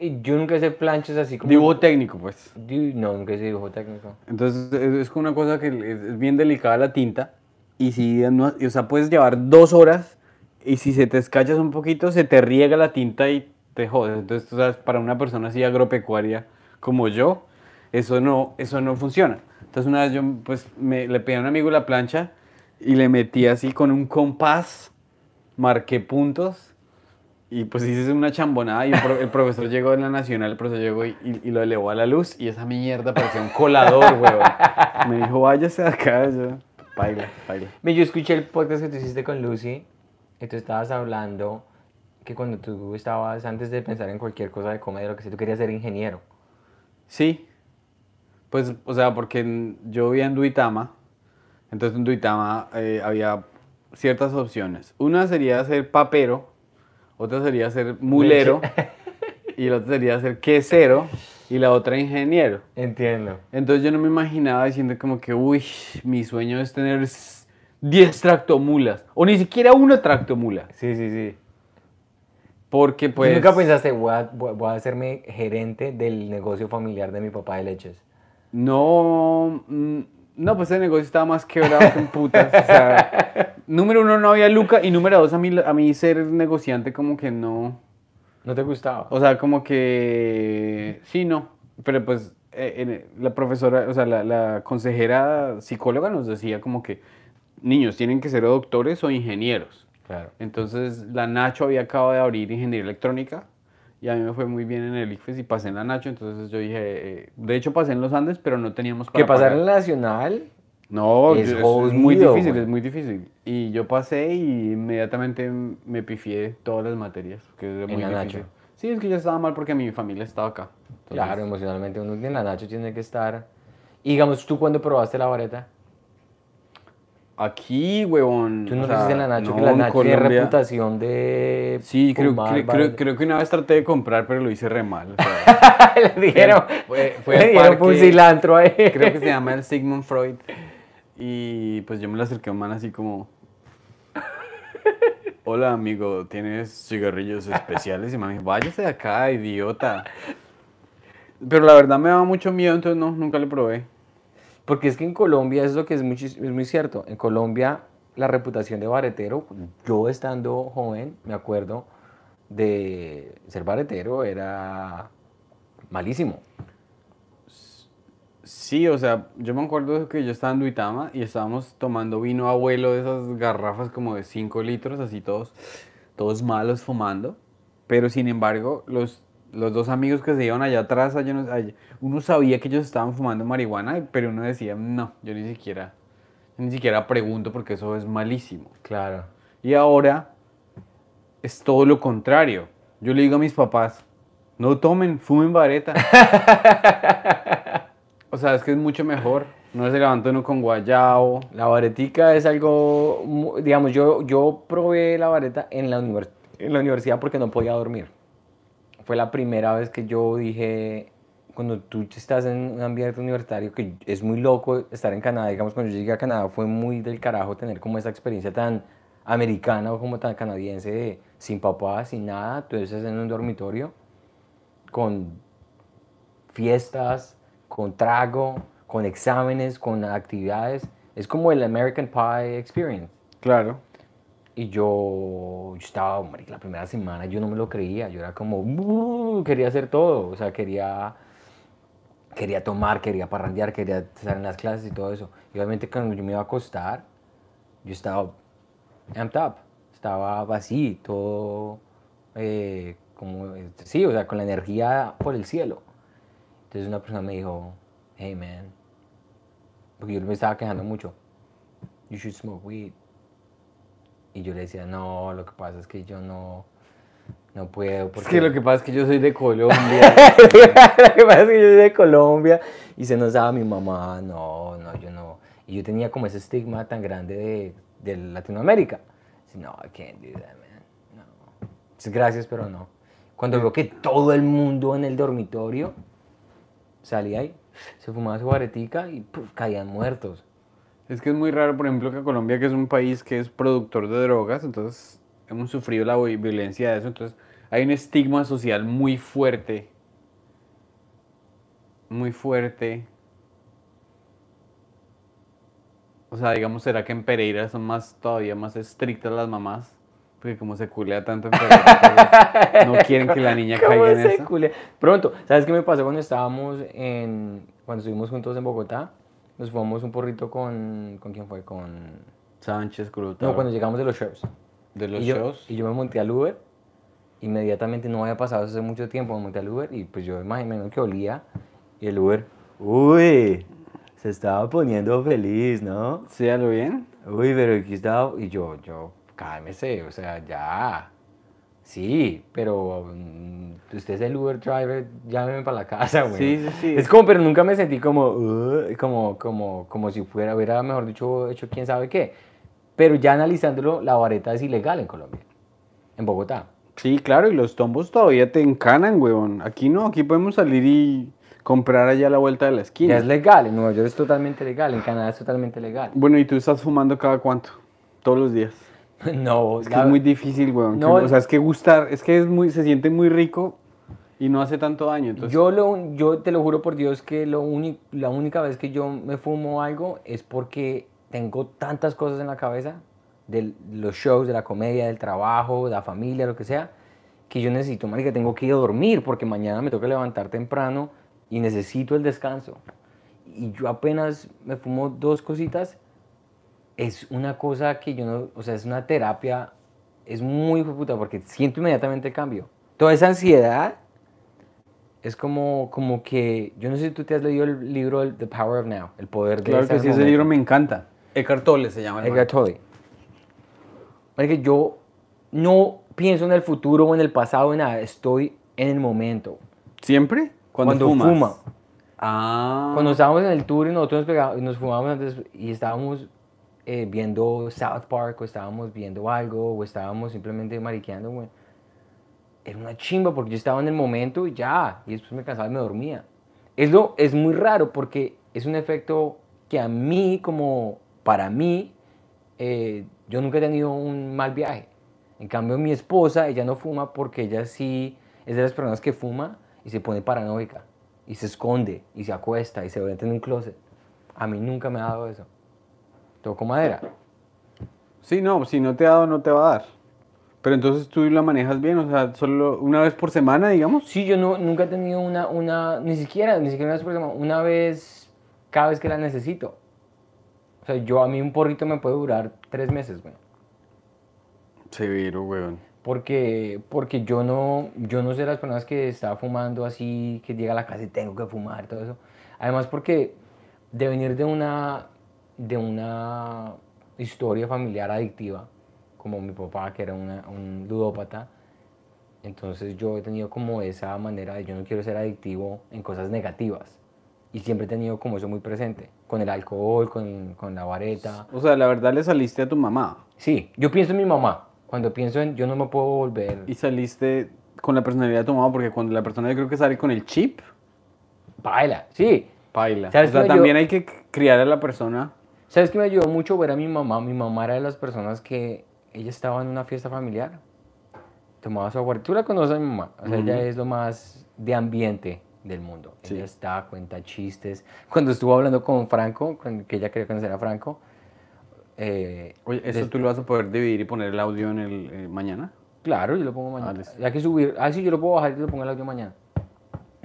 Yo nunca hice planchas así como... Dibujo técnico, pues. No, nunca hice dibujo técnico. Entonces es, como una cosa que es, bien delicada la tinta y si no, o sea, puedes llevar dos horas y si se te escachas un poquito se te riega la tinta y te jodes. Entonces, tú sabes, para una persona así agropecuaria como yo, eso no, eso no funciona. Entonces una vez yo pues me, le pedí a un amigo la plancha y le metí así con un compás, marqué puntos y pues hice una chambonada y el, pro- el profesor llegó en la nacional, el profesor llegó y, y- y lo elevó a la luz y esa mierda parecía un colador, weón. Me dijo, váyase de acá, yo, baila, baila. Me- Yo escuché el podcast que tú hiciste con Lucy y tú estabas hablando que cuando tú estabas, antes de pensar en cualquier cosa de comedia, lo que sea, tú querías ser ingeniero. Sí, pues, o sea, porque yo vivía en Duitama, entonces en Duitama eh, había ciertas opciones. Una sería ser papero, otra sería ser mulero, y la otra sería ser quesero, y la otra ingeniero. Entiendo. Entonces yo no me imaginaba diciendo como que, uy, mi sueño es tener s- 10 tractomulas, o ni siquiera una tractomula, Sí, sí, sí. porque ¿Tú pues... nunca pensaste, voy a, voy a- voy a hacerme gerente del negocio familiar de mi papá de leches? No, mm, no, pues ese negocio estaba más quebrado que un putas. O sea, número uno, no había Luca. Y número dos, a mí, a mí ser negociante como que no. ¿No te gustaba? O sea, como que sí, no. Pero pues eh, en- la profesora, o sea, la, la consejera psicóloga nos decía como que niños tienen que ser o doctores o ingenieros. Claro. Entonces la Nacho había acabado de abrir ingeniería electrónica y a mí me fue muy bien en el IFES y pasé en la Nacho, entonces yo dije, eh, de hecho pasé en los Andes, pero no teníamos para Que pasar pagar. en la nacional, No, Es es, es muy difícil, güey. es muy difícil. Y yo pasé y inmediatamente me pifié todas las materias, que es En muy la difícil. Nacho. Sí, es que yo estaba mal porque mi familia estaba acá. Entonces, claro, emocionalmente uno en la Nacho tiene que estar... Y digamos, ¿tú cuando probaste la vareta? Aquí, huevón. ¿Tú no hiciste en la Nacho? no, que la Nacho tiene reputación de... Sí, creo, fumar, creo, creo, vareta. creo que una vez traté de comprar, pero lo hice re mal. o sea, le dijeron, fue- fue le dieron un cilantro ahí. creo que se llama el Sigmund Freud. Y pues yo me lo acerqué a un man así como... Hola amigo, ¿tienes cigarrillos especiales? Y me dijo, váyase de acá, idiota. Pero la verdad me daba mucho miedo, entonces no, nunca lo probé. Porque es que en Colombia es lo que es muy, es muy cierto. En Colombia la reputación de baretero, yo estando joven, me acuerdo de ser baretero era malísimo. Sí, o sea, yo me acuerdo que yo estaba en Duitama y estábamos tomando vino abuelo de esas garrafas como de 5 litros, así todos, todos malos fumando. Pero sin embargo, los, los dos amigos que se iban allá atrás, allá allá- uno sabía que ellos estaban fumando marihuana, pero uno decía, no, yo ni siquiera, yo ni siquiera pregunto porque eso es malísimo. Claro. Y ahora es todo lo contrario. Yo le digo a mis papás, no tomen, fumen vareta. o sea, es que es mucho mejor. No se levanta uno con guayao. La varetica es algo, digamos, yo, yo probé la vareta en la, univers- en la universidad porque no podía dormir. Fue la primera vez que yo dije, cuando tú estás en un ambiente universitario, que es muy loco estar en Canadá, digamos, cuando yo llegué a Canadá fue muy del carajo tener como esa experiencia tan americana o como tan canadiense de sin papá, sin nada, tú estás en un dormitorio con fiestas, con trago, con exámenes, con actividades. Es como el American Pie Experience. Claro. Y yo, yo estaba, marica, la primera semana yo no me lo creía. Yo era como, quería hacer todo. O sea, quería, quería tomar, quería parrandear, quería estar en las clases y todo eso. Y obviamente cuando yo me iba a acostar, yo estaba amped up. estaba así, todo eh, como, sí, o sea, con la energía por el cielo. Entonces una persona me dijo, hey man, porque yo me estaba quejando mucho, you should smoke weed. Y yo le decía, no, lo que pasa es que yo no, no puedo. Porque... Es que lo que pasa es que yo soy de Colombia. lo que pasa es que yo soy de Colombia y se nos daba mi mamá, no, no, yo no. Y yo tenía como ese estigma tan grande de, de Latinoamérica. No, I can't do that, man. No. Gracias, pero no. Cuando veo que todo el mundo en el dormitorio salía ahí, se fumaba su baretica y caían muertos. Es que es muy raro, por ejemplo, que Colombia, que es un país que es productor de drogas, entonces hemos sufrido la violencia de eso, entonces hay un estigma social muy fuerte, muy fuerte. O sea, digamos, ¿será que en Pereira son más todavía más estrictas las mamás? Porque como se culea tanto en Pereira, no quieren que la niña caiga en eso. Culea? Pronto, ¿sabes qué me pasó cuando estábamos en, cuando estuvimos juntos en Bogotá? Nos fumamos un porrito con, ¿con quién fue? Con... Sánchez Cruz. No, cuando llegamos de los shows. ¿De los y shows? y yo me monté al Uber. Inmediatamente no había pasado hace mucho tiempo, me monté al Uber y pues yo imaginé que olía. Y el Uber, uy, se estaba poniendo feliz, ¿no? ¿Sí, a lo bien? Uy, pero aquí estaba... Y yo, yo, cálmese, o sea, ya. Sí, pero mm, usted es el Uber driver, llámeme para la casa, güey. Sí, sí, sí. Es como, pero nunca me sentí como, como, como, como si fuera, hubiera, mejor dicho, hecho quién sabe qué. Pero ya analizándolo, la vareta es ilegal en Colombia, en Bogotá. Sí, claro, y los tombos todavía te encanan, weón. Aquí no, aquí podemos salir y comprar allá a la vuelta de la esquina. Ya es legal, en Nueva York es totalmente legal, en Canadá es totalmente legal. Bueno, ¿y tú estás fumando cada cuánto? Todos los días. No, es que es muy difícil, weón. No, o sea, es que gustar, es que es muy, se siente muy rico y no hace tanto daño. Entonces... Yo, lo, yo te lo juro por Dios que lo la única vez que yo me fumo algo es porque tengo tantas cosas en la cabeza, de los shows, de la comedia, del trabajo, de la familia, lo que sea, que yo necesito, marica, tengo que ir a dormir porque mañana me toca levantar temprano y necesito el descanso. Y yo apenas me fumo dos cositas es una cosa que yo no, o sea, es una terapia, es muy puta porque siento inmediatamente el cambio. Toda esa ansiedad es como, como que, yo no sé si tú te has leído el libro The Power of Now, El Poder de Claro que sí, ese libro me encanta. Eckhart Tolle se llama. Eckhart Tolle. Porque yo no pienso en el futuro o en el pasado, en nada, estoy en el momento. ¿Siempre? Cuando, Cuando fuma. Ah. Cuando estábamos en el tour y nosotros nos, nos fumábamos antes y estábamos eh, viendo South Park o estábamos viendo algo o estábamos simplemente mariqueando, güey. Era una chimba porque yo estaba en el momento y ya, y después me cansaba y me dormía. Es, lo, es muy raro porque es un efecto que a mí, como para mí, eh, yo nunca he tenido un mal viaje. En cambio, mi esposa, ella no fuma porque ella sí es de las personas que fuma y se pone paranoica y se esconde y se acuesta y se mete en un closet. A mí nunca me ha dado eso. Toco madera. Sí, no, si no te ha dado, no te va a dar. Pero entonces tú la manejas bien, o sea, solo una vez por semana, digamos. Sí, yo no, nunca he tenido una, una, ni siquiera, ni siquiera una vez por semana, una vez cada vez que la necesito. O sea, yo a mí un porrito me puede durar tres meses, güey. Severo, güey. Porque, porque yo no, yo no sé las personas que estaba fumando así, que llega a la casa y tengo que fumar, todo eso. Además porque de venir de una, de una historia familiar adictiva, como mi papá, que era un ludópata. Entonces yo he tenido como esa manera de yo no quiero ser adictivo en cosas negativas. Y siempre he tenido como eso muy presente, con el alcohol, con, con la vareta. O sea, la verdad le saliste a tu mamá. Sí, yo pienso en mi mamá. Cuando pienso en yo no me puedo volver. Y saliste con la personalidad de tu mamá, porque cuando la persona yo creo que sale con el chip. Baila, sí. Baila. O sea, también hay que criar a la persona ¿Sabes qué me ayudó mucho ver a mi mamá? Mi mamá era de las personas que ella estaba en una fiesta familiar, tomaba su agua. Tú la conoces a mi mamá, o sea, ella es lo más de ambiente del mundo. Ella está, cuenta chistes. Cuando estuvo hablando con Franco, que ella quería conocer a Franco. Eh, Oye, ¿eso tú lo vas a poder dividir y poner el audio en el eh, mañana? Claro, yo lo pongo mañana. Ah, ya que subir, ah, sí, yo lo puedo bajar y lo pongo el audio mañana.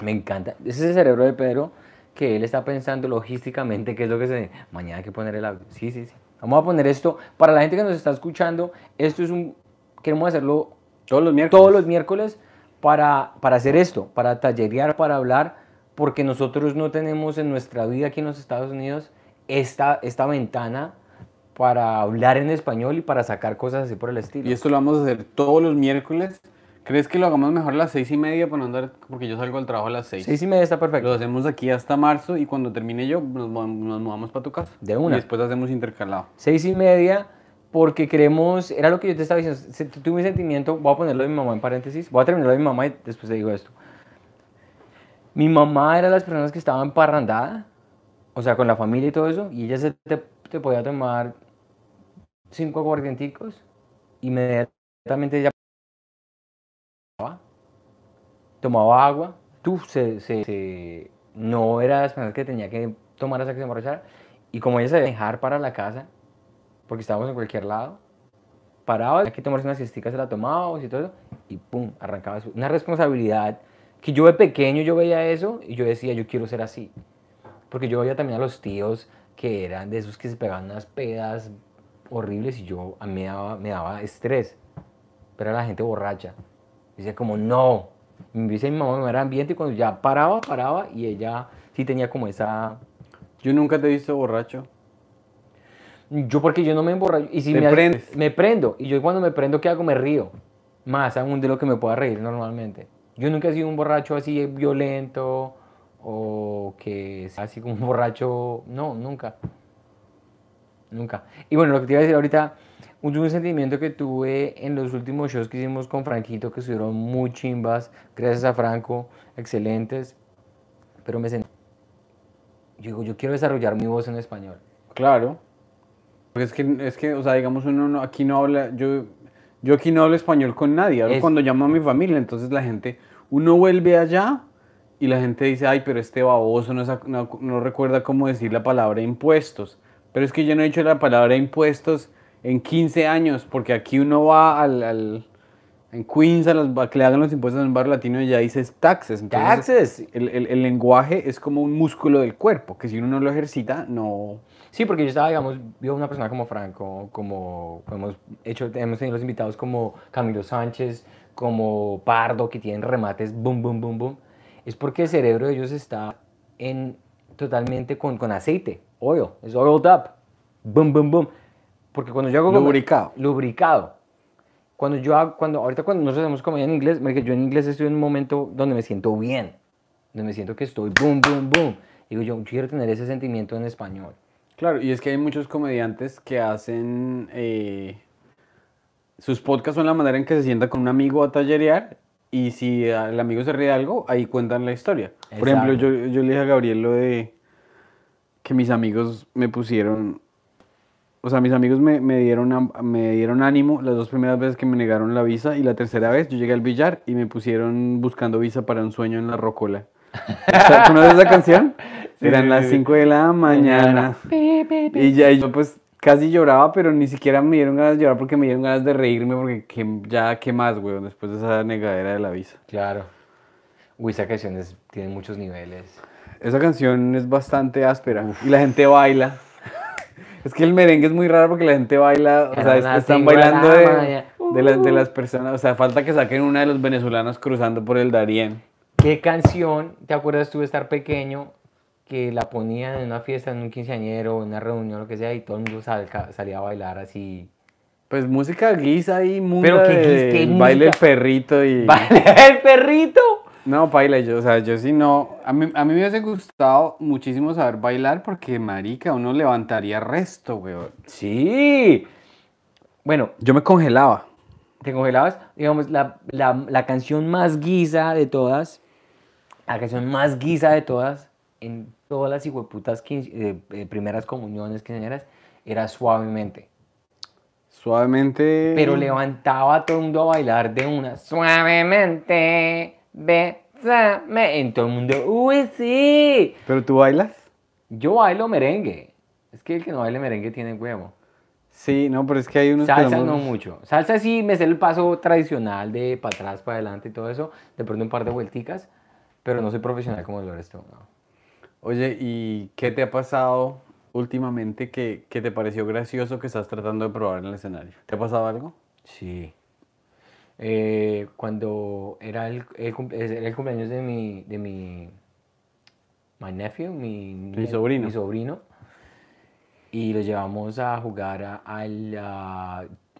Me encanta. Ese es el cerebro de Pedro que él está pensando logísticamente qué es lo que se... Mañana hay que poner el audio. Sí, sí, sí. Vamos a poner esto, para la gente que nos está escuchando, esto es un, queremos hacerlo Todos los miércoles. todos los miércoles para, para hacer esto, para tallerear, para hablar, porque nosotros no tenemos en nuestra vida aquí en los Estados Unidos esta, esta ventana para hablar en español y para sacar cosas así por el estilo. Y esto lo vamos a hacer todos los miércoles. ¿Crees que lo hagamos mejor a las seis y media para no andar? Porque yo salgo al trabajo a las seis. Seis y media está perfecto. Lo hacemos aquí hasta marzo y cuando termine yo nos, nos mudamos para tu casa. De una. Y después hacemos intercalado. Seis y media, porque queremos, era lo que yo te estaba diciendo, tuve un sentimiento, voy a ponerlo de mi mamá en paréntesis, voy a terminarlo de mi mamá y después te digo esto. Mi mamá era de las personas que estaban parrandada, o sea, con la familia y todo eso, y ella se te, te podía tomar cinco aguardienticos, inmediatamente ella tomaba agua, tú se, se- se- no era las personas que tenía que tomar hasta que se emborrachara, y como ella se dejaba dejar para la casa, porque estábamos en cualquier lado, paraba, hay que tomarse unas siesticas, se la tomaba y todo eso, y pum, arrancaba una responsabilidad que yo de pequeño yo veía eso y yo decía, yo quiero ser así. Porque yo veía también a los tíos que eran de esos que se pegaban unas pedas horribles y yo, a mí me daba, me daba estrés. Pero era la gente borracha. Decía como, no. Y me dice mi mamá, me era ambiente y cuando ya paraba, paraba y ella sí tenía como esa... Yo nunca te he visto borracho. Yo porque yo no me emborracho. Y si Te me, hace- prendes. me prendo. Y yo cuando me prendo, ¿qué hago? Me río. Más aún de lo que me pueda reír normalmente. Yo nunca he sido un borracho así violento o que sea así como un borracho. No, nunca. Nunca. Y bueno, lo que te iba a decir ahorita, un, un sentimiento que tuve en los últimos shows que hicimos con Franquito, que estuvieron muy chimbas, gracias a Franco, excelentes, pero me sentí... Yo digo, yo quiero desarrollar mi voz en español. Claro. Porque es que, es que, o sea, digamos, uno no- aquí no habla, yo, yo aquí no hablo español con nadie, hablo Es- cuando llamo a mi familia, entonces la gente, uno vuelve allá y la gente dice, ay, pero este baboso no, no, no recuerda cómo decir la palabra impuestos. Pero es que yo no he dicho la palabra impuestos en 15 años, porque aquí uno va al, al- en Queens a, los, a que le hagan los impuestos en un barrio latino y ya dices taxes. Entonces, Taxes. El, el- el lenguaje es como un músculo del cuerpo, que si uno no lo ejercita, no... Sí, porque yo estaba, digamos, vio una persona como Franco, como hemos hecho, hemos tenido los invitados como Camilo Sánchez, como Pardo, que tienen remates, boom, boom, boom, boom. Es porque el cerebro de ellos está en, totalmente con, con aceite, oil, es oiled up, boom, boom, boom. Porque cuando yo hago... como- Lubricado. Lubricado. Cuando yo hago, cuando, ahorita cuando nosotros hacemos comedia en inglés, yo en inglés estoy en un momento donde me siento bien, donde me siento que estoy boom, boom, boom. Digo, yo quiero tener ese sentimiento en español. Claro, y es que hay muchos comediantes que hacen eh, sus podcasts son la manera en que se sienta con un amigo a tallerear y si el amigo se ríe de algo, ahí cuentan la historia. Por ejemplo, yo, yo le dije a Gabriel lo de que mis amigos me pusieron, o sea, mis amigos me, me dieron, me dieron ánimo las dos primeras veces que me negaron la visa y la tercera vez yo llegué al billar y me pusieron buscando visa para un sueño en la rocola. ¿Conoces esa canción? Sí, Eran sí, las sí. 5 de la mañana. Y ya yo pues casi lloraba, pero ni siquiera me dieron ganas de llorar porque me dieron ganas de reírme porque que- ya, ¿qué más, weón? Después de esa negadera de la visa. Claro. Uy, esa canción es- tiene muchos niveles. Esa canción es bastante áspera y la gente baila. Es que el merengue es muy raro porque la gente baila, o sea, es- están bailando de, las, de las personas, o sea, falta que saquen una de los venezolanos cruzando por el Darién. ¿Qué canción te acuerdas tú de estar pequeño que la ponían en una fiesta, en un quinceañero, en una reunión, lo que sea, y todo el mundo salía a bailar así? Pues música guisa y mundo Pero qué de- el baile el música. perrito y... ¡Baile el perrito! No, baila yo, o sea, yo sí no. A mí, a mí me hubiese gustado muchísimo saber bailar porque, marica, uno levantaría resto, weón. Sí. Bueno, Yo me congelaba. te congelabas, digamos, la, la- la canción más guisa de todas, la canción más guisa de todas, en todas las hijueputas eh, eh, primeras comuniones quinceañeras, era Suavemente. Suavemente. Pero levantaba a todo el mundo a bailar de una. Suavemente, bésame. En todo el mundo, uy, sí. ¿Pero tú bailas? Yo bailo merengue. Es que el que no baile merengue tiene huevo. Sí, no, pero es que hay unos Salsa no mucho. Salsa sí me sé el paso tradicional de para atrás, para adelante y todo eso. De pronto un par de vuelticas. Pero no soy profesional como lo eres tú. no. Oye, ¿y qué te ha pasado últimamente que, que te pareció gracioso que estás tratando de probar en el escenario? ¿Te ha pasado algo? Sí. eh, cuando era el, el era el cumpleaños de mi, de mi, my nephew, mi, Mi sobrino. mi sobrino, y lo llevamos a jugar a- al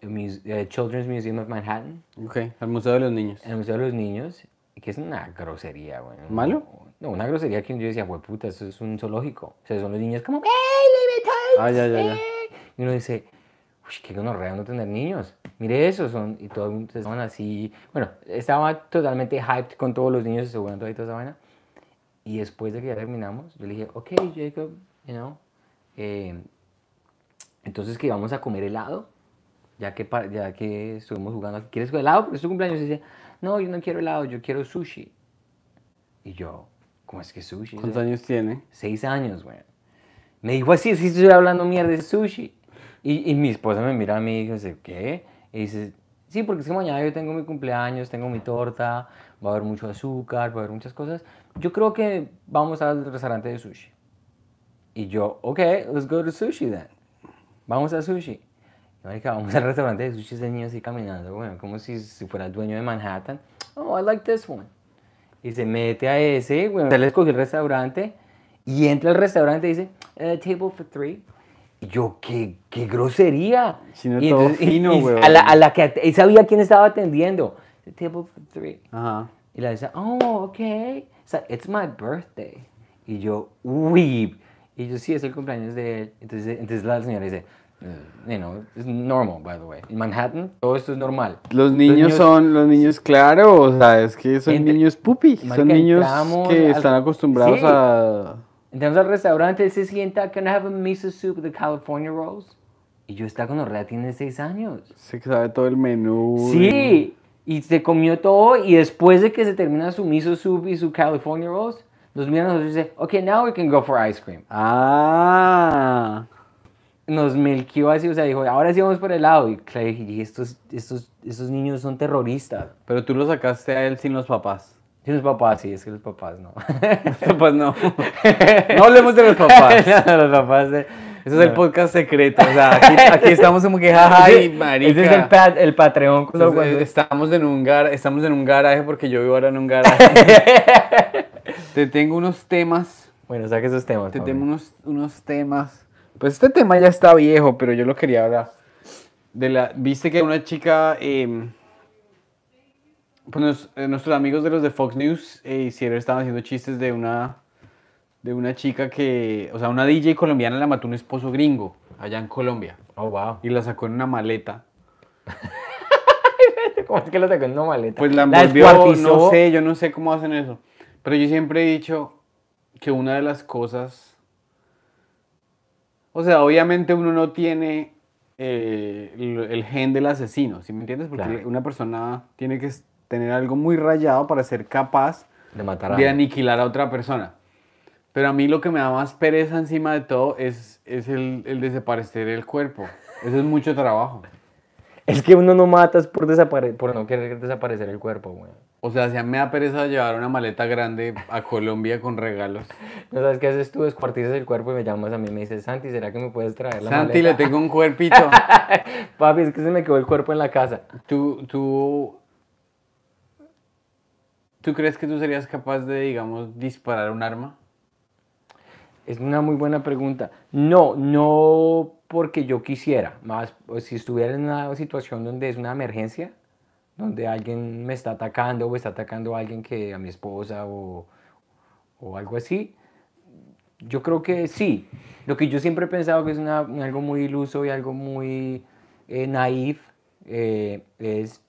eh, Children's Museum of Manhattan, Ok, al Museo de los Niños. el Museo de los Niños, que es una grosería, güey. ¿Malo? No, una grosería que yo decía, güey, puta, eso es un zoológico. O sea, son los niños como, ¡Hey, Looney Tunes! Ah, ya, ya, ya. eh". Y uno dice, uy, qué gonorrea no tener niños. Mire eso, son, y todos estaban así. Bueno, estaba totalmente hyped con todos los niños jugando ahí toda esa vaina. Y después de que ya terminamos, yo le dije, ok, Jacob, you know, eh, entonces que íbamos a comer helado, ya que, ya que estuvimos jugando, ¿quieres helado? Porque es tu cumpleaños. Y dice, no, yo no quiero helado, yo quiero sushi. Y yo, ¿cómo es que sushi? ¿Cuántos años tiene? Seis años, güey. Me dijo así, sí estoy hablando mierda de sushi. Y, y mi esposa me mira a mí y dice, ¿qué? Y dice, sí, porque es que mañana yo tengo mi cumpleaños, tengo mi torta, va a haber mucho azúcar, va a haber muchas cosas. Yo creo que vamos al restaurante de sushi. Y yo, ok, let's go to sushi then. Vamos a sushi. Marica, vamos al restaurante de sushi, ese niño así caminando, güey, como si, si fuera el dueño de Manhattan. Oh, I like this one. Y se mete a ese, güey, él escogió el restaurante y entra al restaurante y dice, "Eh, table for three. Y yo, qué, qué grosería. Sino Y todo entonces- fino, y-. A la, a la que él sabía quién estaba atendiendo. Table for three. Ajá. Y la dice, oh, ok. It's, like, "It's my birthday. Y yo, uy. Y yo, sí, es el cumpleaños de él. Entonces, entonces la señora dice, "Uh, you know, it's normal, by the way. En Manhattan, todo esto es normal. Los niños son, los niños, claro, o sea, es que son Entre- niños pupi, son niños que al- están acostumbrados Sí. a... Entramos al restaurante, se sienta, can I have a miso soup de California rolls? Y yo, esta gonorrea tiene seis años. Se sabe todo el menú. Sí, y se comió todo y después de que se termina su miso soup y su California rolls, nos miran a nosotros y dice, ok, now we can go for ice cream. Ah, Nos melquió así, o sea, dijo, ahora sí vamos por el lado. Y claro, dije, estos, estos, estos niños son terroristas. pero tú lo sacaste a él sin los papás. Y los papás, sí, es que los papás no. Pues no. No hablemos de los papás. No, los papás de... Eso es el podcast secreto. O sea, aquí, aquí estamos como que jaja y marica. Ese es el, pat- el Patreon. Entonces, cuando- estamos, en un gar, estamos en un garaje porque yo vivo ahora en un garaje. Te tengo unos temas. Bueno, saque esos temas. Te tengo unos, unos temas. Pues este tema ya está viejo, pero yo lo quería hablar. De la, Viste que una chica. eh, pues nos- eh, nuestros amigos de los de Fox News eh, hicieron, estaban haciendo chistes de una. De una chica que. O sea, una DJ colombiana la mató un esposo gringo allá en Colombia. Oh, wow. Y la sacó en una maleta. ¿Cómo es que lo sacó en una maleta? Pues la envolvió, descuartizó. no sé, yo no sé cómo hacen eso. Pero yo siempre he dicho que una de las cosas, o sea, obviamente uno no tiene eh, el, el gen del asesino, ¿sí me entiendes? Porque Claro. una persona tiene que tener algo muy rayado para ser capaz De matar a de aniquilar a otra persona. Pero a mí lo que me da más pereza encima de todo es, es el, el desaparecer el cuerpo. Eso es mucho trabajo. Es que uno no matas por, por no querer desaparecer el cuerpo, güey. O sea, si me da pereza llevar una maleta grande a Colombia con regalos. ¿No sabes qué haces tú? Descuartizas el cuerpo y me llamas a mí y me dices, Santi, ¿será que me puedes traer la Santi, le tengo un cuerpito. Papi, es que se me quedó el cuerpo en la casa. ¿Tú, tú, ¿Tú crees que tú serías capaz de, digamos, disparar un arma? Es una muy buena pregunta. No, no porque yo quisiera, más o si estuviera en una situación donde es una emergencia, donde alguien me está atacando o está atacando a alguien que a mi esposa o, o algo así, yo creo que sí. Lo que yo siempre he pensado que es una- algo muy iluso y algo muy eh, naif eh, es,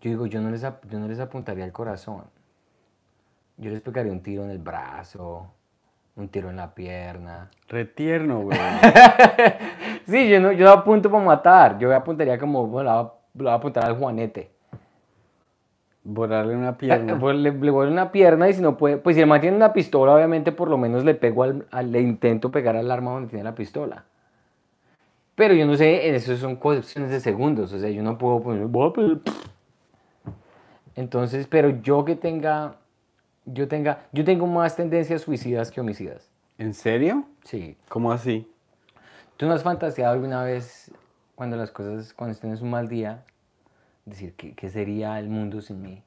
yo digo, yo no, les, yo no les apuntaría al corazón. Yo les pegaría un tiro en el brazo, un tiro en la pierna. Retierno, güey. Sí, yo no, yo apunto para matar. Yo apuntaría como, bueno, le voy a- apuntar al juanete. Borrarle una pierna. Pues le, le a una pierna y si no puede, pues si el man tiene una pistola, obviamente por lo menos le pego al, al- le intento pegar al arma donde tiene la pistola. Pero yo no sé, eso son cuestiones de segundos, o sea, yo no puedo poner, Entonces, pero yo que tenga, yo tenga, yo tengo más tendencias suicidas que homicidas. ¿En serio? Sí. ¿Cómo así? ¿Tú no has fantaseado alguna vez cuando las cosas, cuando tienes un mal día, decir, ¿qué, qué sería el mundo sin mí?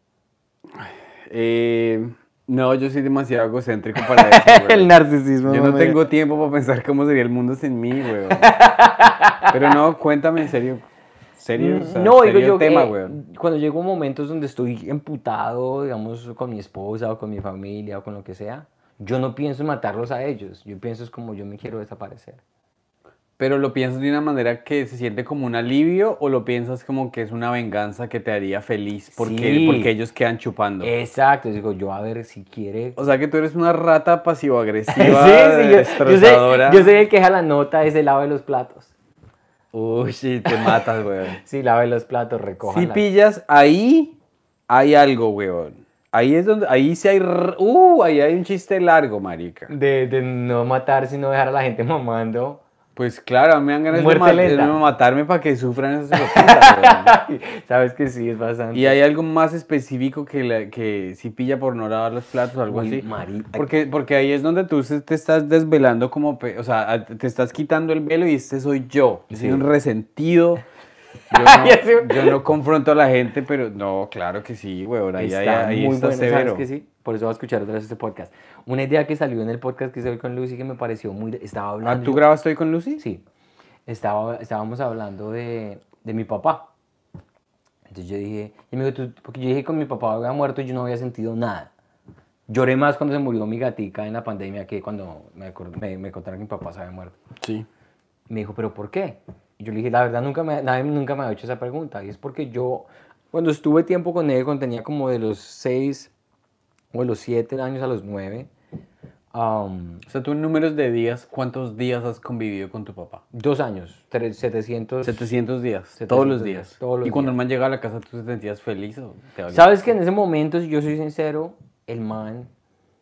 Eh, no, yo soy demasiado egocéntrico para eso. el narcisismo. Yo no mami. tengo tiempo para pensar cómo sería el mundo sin mí, weón. Pero no, cuéntame en serio. ¿Serio? O sea, no, digo serio yo el tema, que cuando llego a momentos donde estoy emputado, digamos, con mi esposa o con mi familia o con lo que sea, yo no pienso en matarlos a ellos. Yo pienso es como yo me quiero desaparecer. Pero lo piensas de una manera que se siente como un alivio o lo piensas como que es una venganza que te haría feliz porque, Sí. porque ellos quedan chupando. Exacto, digo yo a ver si quiere. O sea que tú eres una rata sí, pasivo-agresiva, sí, yo, yo, sé el que deja la nota es el lave los platos. Uy, sí, te matas, weón. Sí, lave los platos, recoja. Si pillas, ahí hay algo, weón. Ahí es donde, ahí sí hay, uh, ahí hay un chiste largo, marica. de, de no matar, sino dejar a la gente mamando. Pues claro, me dan ganas de, Muerte ma- lenta. de matarme para que sufran hijueputas, weón. Sabes que sí, es bastante. Y hay algo más específico que, la- que si pilla por no lavar los platos o algo Uy, así. mari- Porque, porque ahí es donde tú te estás desvelando como, o sea, te estás quitando el velo y este soy yo. Soy Sí. un resentido. Yo no, yo no confronto a la gente, pero no, claro que sí, weón. Ahí, ahí, Está ahí muy está bueno, severo. ¿sabes que sí? Por eso voy a escuchar otra vez este podcast. Una idea que salió en el podcast que hice hoy con Lucy que me pareció muy... Estaba Ah, hablando... ¿Tú grabaste hoy con Lucy? Sí. Estaba, estábamos hablando de, de mi papá. Entonces yo dije, y me dijo, "Tú-" porque yo dije que con mi papá había muerto y yo no había sentido nada. Lloré más cuando se murió mi gatica en la pandemia que cuando me, acor- me, me contaron que mi papá se había muerto. Sí. Me dijo, ¿pero por qué? Y yo le dije, la verdad, nunca me, nadie nunca me ha hecho esa pregunta. Y es porque yo, cuando estuve tiempo con él, cuando tenía como de los 6 o de los 7 años a los 9, um, O sea, tú en números de días, ¿cuántos días has convivido con tu papá? dos años, tres- 700. 700 días, 700 todos los días, días. todos los y cuando días. el man llegaba a la casa, ¿tú te sentías feliz o te? ¿Sabes que en ese momento, si yo soy sincero, el man,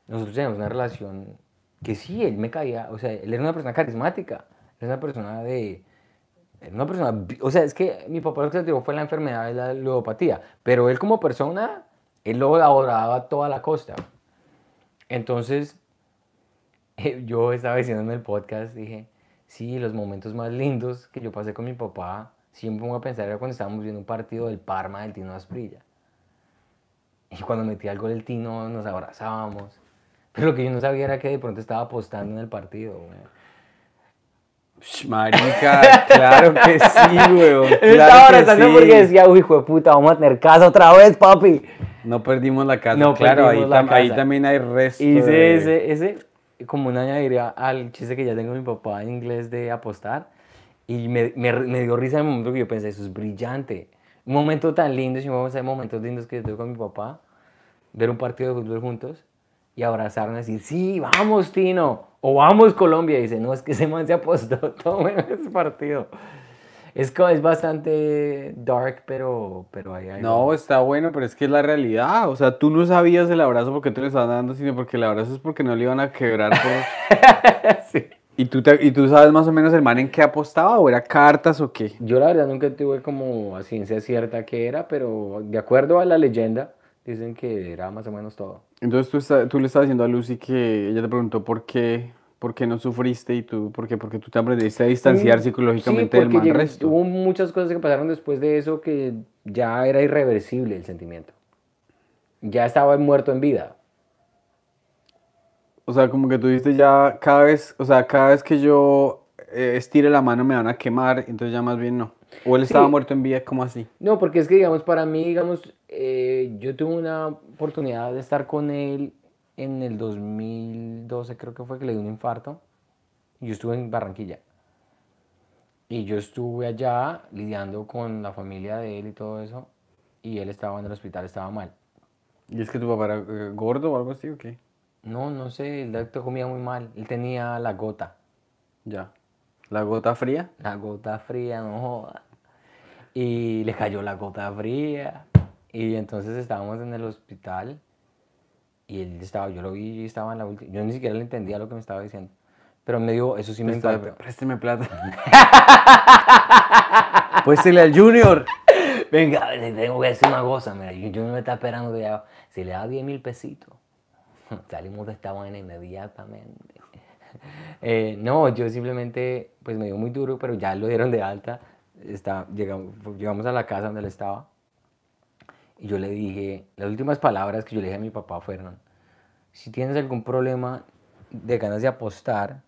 nosotros teníamos una relación que sí, él me caía, o sea, él era una persona carismática, era una persona de, era una persona, o sea, es que mi papá lo que se tiró fue la enfermedad de la ludopatía, pero él como persona, él lo adoraba toda la costa. Entonces, yo estaba diciendo en el podcast, dije, sí, los momentos más lindos que yo pasé con mi papá, siempre me voy a pensar, era cuando estábamos viendo un partido del Parma del Tino Asprilla. Y cuando metía el gol el Tino nos abrazábamos. Pero lo que yo no sabía era que de pronto estaba apostando en el partido, güey. Marica, claro que sí, weón. Claro estaba abrazando sí. porque decía, uy, hijo de puta, vamos a tener casa otra vez, papi. No perdimos la casa. No claro, ahí, la tam- ahí casa. también hay resto. Hice de- ese, ese, como una añadiría al chiste que ya tengo mi papá en inglés de apostar. Y me, me, me dio risa en el momento que yo pensé, eso es brillante. Un momento tan lindo, si vamos a hacer momentos lindos que yo tengo con mi papá, ver un partido de fútbol juntos y abrazarnos y decir, sí, vamos, Tino, o vamos, Colombia. Y dice, no, es que ese man se apostó todo en ese partido. Es, es bastante dark, pero, pero ahí hay No, está bueno, pero es que es la realidad. O sea, tú no sabías el abrazo porque tú le estabas dando, sino porque el abrazo es porque no le iban a quebrar. por- Sí. ¿Y, tú te- ¿Y tú sabes más o menos el man en qué apostaba? ¿O era cartas o qué? Yo la verdad nunca tuve como a ciencia cierta qué era, pero de acuerdo a la leyenda, dicen que era más o menos todo. Entonces tú, está- tú le estabas diciendo a Lucy que ella te preguntó por qué, por qué no sufriste y tú, por qué, porque tú te aprendiste a distanciar Mm, psicológicamente sí, del llegó- resto. Hubo muchas cosas que pasaron después de eso que ya era irreversible el sentimiento. Ya estaba muerto en vida. O sea, como que tú dijiste ya cada vez, o sea, cada vez que yo eh, estire la mano me van a quemar, entonces ya más bien no. O él estaba Sí. muerto en vida, ¿cómo así? No, porque es que, digamos, para mí, digamos, eh, yo tuve una oportunidad de estar con él en el 2012, creo que fue que le dio un infarto. y Yo estuve en Barranquilla. Y yo estuve allá lidiando con la familia de él y todo eso. Y él estaba en el hospital, estaba mal. ¿Y es que tu papá era eh, gordo o algo así o qué? No, no sé, él comía muy mal. Él tenía la gota. Ya. ¿La gota fría? La gota fría, no joda. Y le cayó la gota fría. Y entonces estábamos en el hospital. Y él estaba, yo lo vi y estaba en la última. Yo ni siquiera le entendía lo que me estaba diciendo. Pero me dijo, eso sí me Está- impactó. Présteme plata. Puéstele al Junior. Venga, tengo que decir una cosa, mira, no me está esperando allá. Si le da 10 mil pesitos, salimos de esta vaina inmediatamente. Eh, no, yo simplemente, pues me dio muy duro, pero ya lo dieron de alta. Está, llegamos, llegamos a la casa donde él estaba Y yo le dije, las últimas palabras que yo le dije a mi papá fueron, si tienes algún problema de ganas de apostar,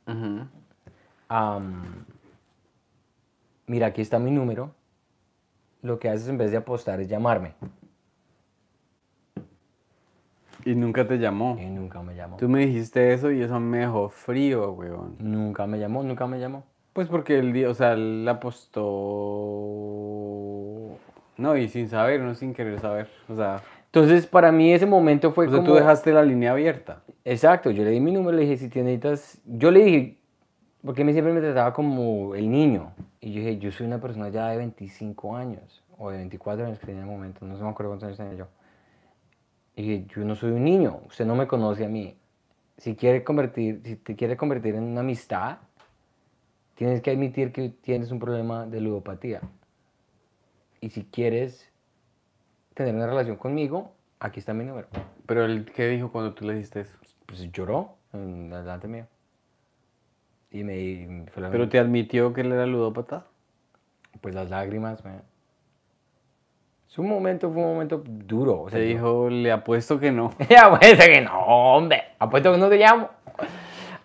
mira, aquí está mi número. Lo que haces en vez de apostar es llamarme. Y nunca te llamó. Y nunca me llamó. Tú me dijiste eso y eso me dejó frío, weón. Nunca me llamó, nunca me llamó. Pues porque el día, o sea, él apostó. No, y sin saber, no sin querer saber. O sea, Entonces, para mí ese momento fue o sea, como... tú dejaste la línea abierta. Exacto, yo le di mi número, le dije, si tienes necesitas... Yo le dije, porque a mí siempre me trataba como el niño. Y yo dije, yo soy una persona ya de 25 años, o de 24 años que tenía en el momento, no sé me acuerdo cuántos años tenía yo. Y dije, yo no soy un niño, usted no me conoce a mí. Si quiere convertir, si te quiere convertir en una amistad, tienes que admitir que tienes un problema de ludopatía. Y si quieres tener una relación conmigo, aquí está mi número. Pero él, ¿qué dijo cuando tú le dijiste eso? Pues lloró en delante mío. Y me y fue la- Pero te admitió que él era ludópata. pues las lágrimas me... Su momento fue un momento duro. O sea, Te yo- dijo, le apuesto que no. Ya, pues, que no, hombre. Apuesto que no te llamo.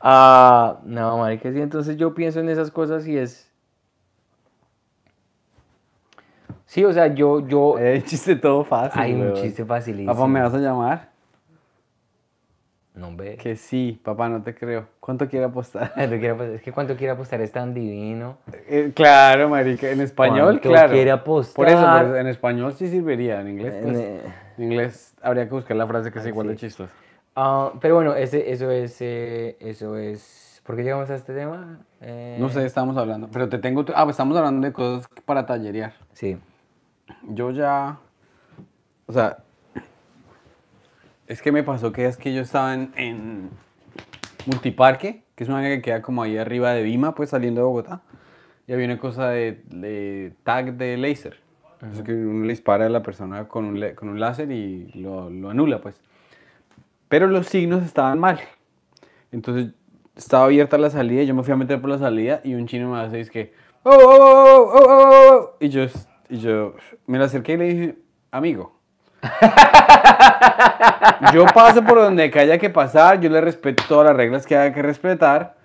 Ah, no, marica, sí, entonces yo pienso en esas cosas y es... Sí, o sea, yo, yo... Hay chiste todo fácil. Hay un chiste facilísimo. Papá, ¿me vas a llamar? No, hombre. Que sí, papá, no te creo. ¿Cuánto quiere apostar? Apostar- Es que cuánto quiere apostar es tan divino. Eh, claro, marica, en español, ¿Cuánto claro. quiere Por eso, por eso, apostar? en español sí serviría, en inglés, pues, Eh, en inglés habría que buscar la frase que sea igual de sí. chistosa. Ah, pero bueno, ese, eso es, eh, eso es, ¿por qué llegamos a este tema? Eh, No sé, estamos hablando, pero te tengo, ah, pues estamos hablando de cosas para tallerear. Sí, Yo ya, o sea, es que me pasó que es que yo estaba en, en Multiparque, que es una área que queda como ahí arriba de Vima, pues saliendo de Bogotá, y había una cosa de, de tag de láser. Es que uno le dispara a la persona con un, con un láser y lo, lo anula, pues. Pero los signos estaban mal. Entonces estaba abierta la salida, yo me fui a meter por la salida y un chino me hace es que "Oh, oh, oh, oh, oh, oh", y yo y yo me la acerqué y le dije, "Amigo, yo paso por donde haya que pasar, yo le respeto todas las reglas que haya que respetar,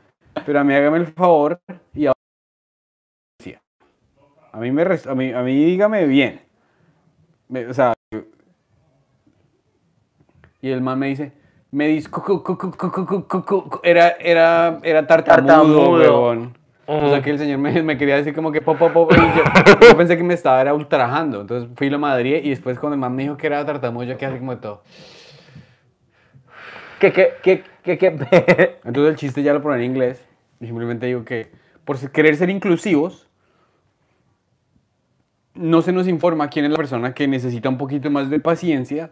pero a mí hágame el favor y ahora a mí me res- a mí, a mí dígame bien. Me- o sea, y el man me dice, me disco era era era tartamudo, tartamudo. Huevón. Uh -huh. O sea que el señor me, me quería decir como que pop, pop, pop. Yo, yo, pensé que me estaba era ultrajando. Entonces fui a lo Madrid y después cuando el man me dijo que era tartamudo, yo quedé así como de todo. ¿Qué, qué, qué, qué, qué? Entonces el chiste ya lo pone en inglés. Y simplemente digo que por querer ser inclusivos, no se nos informa quién es la persona que necesita un poquito más de paciencia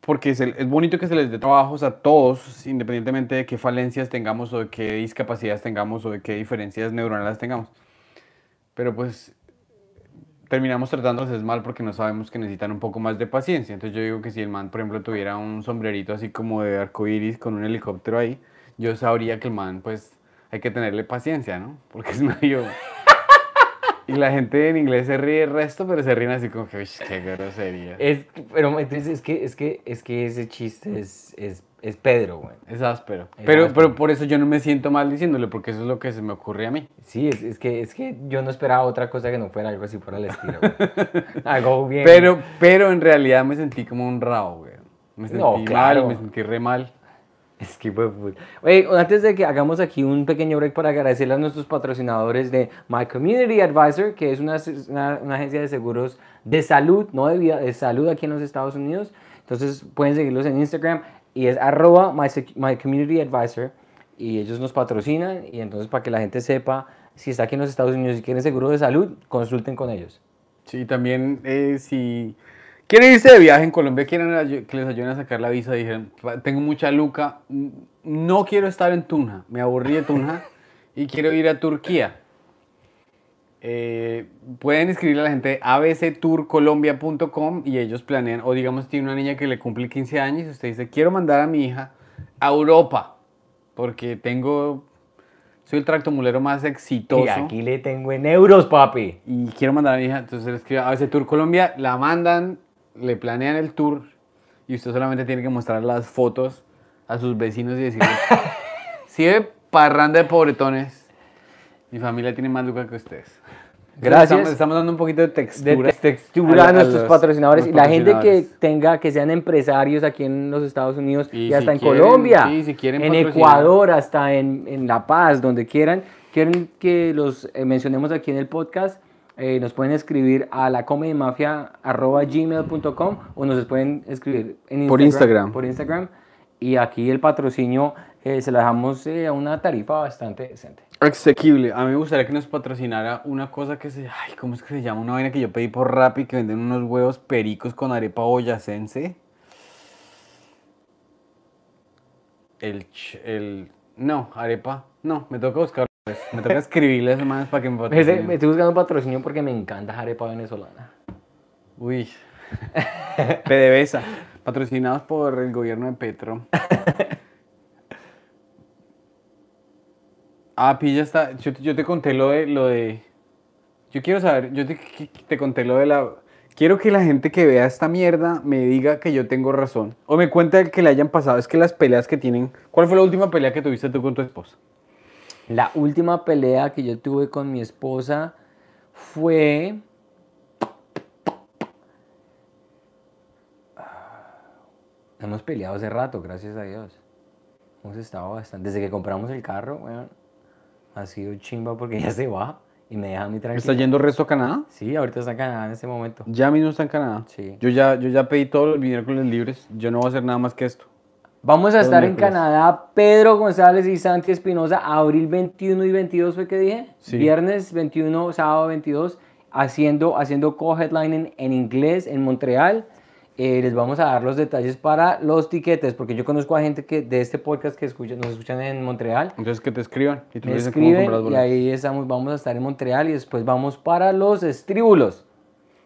porque es, el- es bonito que se les dé trabajos a todos, independientemente de qué falencias tengamos o de qué discapacidades tengamos o de qué diferencias neuronales tengamos. Pero pues terminamos tratándolos mal porque no sabemos que necesitan un poco más de paciencia. Entonces yo digo que si el man, por ejemplo, tuviera un sombrerito así como de arco iris con un helicóptero ahí, yo sabría que el man, pues, hay que tenerle paciencia, ¿no? Porque es medio... Y la gente en inglés se ríe el resto, pero se ríen así como que, "Uy, qué grosería. Es, pero entonces es que, es que, es que ese chiste es, es, es Pedro, güey. Es áspero. Es Pero, áspero. pero por eso yo no me siento mal diciéndole, porque eso es lo que se me ocurre a mí. Sí, es, es que, es que yo no esperaba otra cosa que no fuera algo así por el estilo. güey. algo bien. Pero, pero en realidad me sentí como un rabo, güey. Me sentí No, claro. mal, me sentí re mal. Es que Oye, antes de que hagamos aquí un pequeño break para agradecerle a nuestros patrocinadores de My Community Advisor, que es una, una, agencia de seguros de salud, no de vida, de salud aquí en los Estados Unidos. Entonces pueden seguirlos en Instagram y es arroba my, Advisor y ellos nos patrocinan y entonces para que la gente sepa si está aquí en los Estados Unidos y quieren seguro de salud, consulten con ellos. Sí, también eh, si quieren irse de viaje en Colombia, quieren que les ayuden a sacar la visa, dijeron, "Pa- tengo mucha luca, no quiero estar en Tunja, me aburrí de Tunja y quiero ir a Turquía. Eh, pueden escribirle a la gente de abctourcolombia.com y ellos planean, o digamos tiene una niña que le cumple 15 años y usted dice, quiero mandar a mi hija a Europa, porque tengo, soy el tractomulero más exitoso Y aquí le tengo en euros, papi. y quiero mandar a mi hija, entonces le escribe a ABC Tour Colombia, la mandan le planean el tour y usted solamente tiene que mostrar las fotos a sus vecinos y decirles, si ve parranda de pobretones, mi familia tiene más lucas que ustedes. Gracias. Estamos, estamos dando un poquito de de textura. te- textura a, a nuestros los- patrocinadores y la gente que tenga que sean empresarios aquí en los Estados Unidos y, Y hasta si en quieren- Colombia, sí, si quieren en. Ecuador, hasta en, en La Paz, donde quieran, quieren que los eh, mencionemos aquí en el podcast. Eh, nos pueden escribir a la gmail.com o nos pueden escribir en Por Instagram. Por Instagram. Y aquí el patrocinio eh, se lo dejamos eh, a una tarifa bastante decente. Asequible. A mí me gustaría que nos patrocinara una cosa que se... Ay, ¿cómo es que se llama? Una vaina que yo pedí por Rappi que venden unos huevos pericos con arepa boyacense. El... el no, arepa. No, me toca buscar. Me toca escribirles más para que me patrocinen. me estoy buscando patrocinio porque me encanta arepa venezolana. Uy. PDVSA. Patrocinados por el gobierno de Petro. Ah, pilla está. Yo, te- yo te conté lo de, lo de. Yo quiero saber. Yo te, te conté lo de la. Quiero que la gente que vea esta mierda me diga que yo tengo razón. O me cuente que le hayan pasado. Es que las peleas que tienen. ¿Cuál fue la última pelea que tuviste tú con tu esposa? La última pelea que yo tuve con mi esposa fue. Hemos peleado hace rato, gracias a Dios. Hemos estado bastante. Desde que compramos el carro, weón, ha sido chimba porque ella se va y me deja a mí ¿Está tranquilo. yendo resto a Canadá? Sí, ahorita está en Canadá en este momento. Ya mismo está en Canadá. Sí. Yo ya, yo ya pedí todos los miércoles libres. Yo no voy a hacer nada más que esto. Vamos a estar en. Canadá, Pedro González y Santi Espinosa, abril 21 y 22 fue que dije. Sí. Viernes 21, sábado 22, haciendo, haciendo co-headlining en inglés en Montreal. Eh, les vamos a dar los detalles para los tiquetes, porque yo conozco a gente que de este podcast que escucha, nos escuchan en Montreal. Entonces que te escriban. Y tú Me cómo escriben comprar y ahí estamos, vamos a estar en Montreal y después vamos para los estríbulos.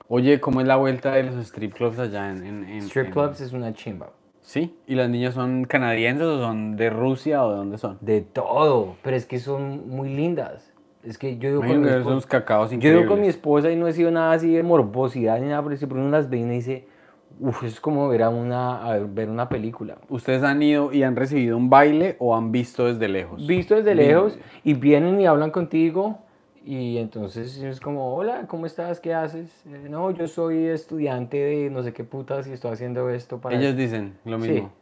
Oye, ¿cómo es la vuelta de los strip clubs allá en... en- en- Strip en- clubs es una chimba. Sí. ¿Y las niñas son canadienses o son de Rusia o de dónde son? De todo, pero es que son muy lindas. Es que yo digo con mi esposa- unos cacaos Yo digo con mi esposa y no he sido nada así de morbosidad ni nada, pero siempre uno las ve y dice, uff, es como ver, a una, a ver, una película. ¿Ustedes han ido y han recibido un baile o han visto desde lejos? Visto desde Bien. lejos y vienen y hablan contigo y entonces es como, hola, ¿cómo estás? ¿Qué haces? "Eh, no, yo soy estudiante de no sé qué putas y estoy haciendo esto para... Esto". dicen lo Sí. mismo.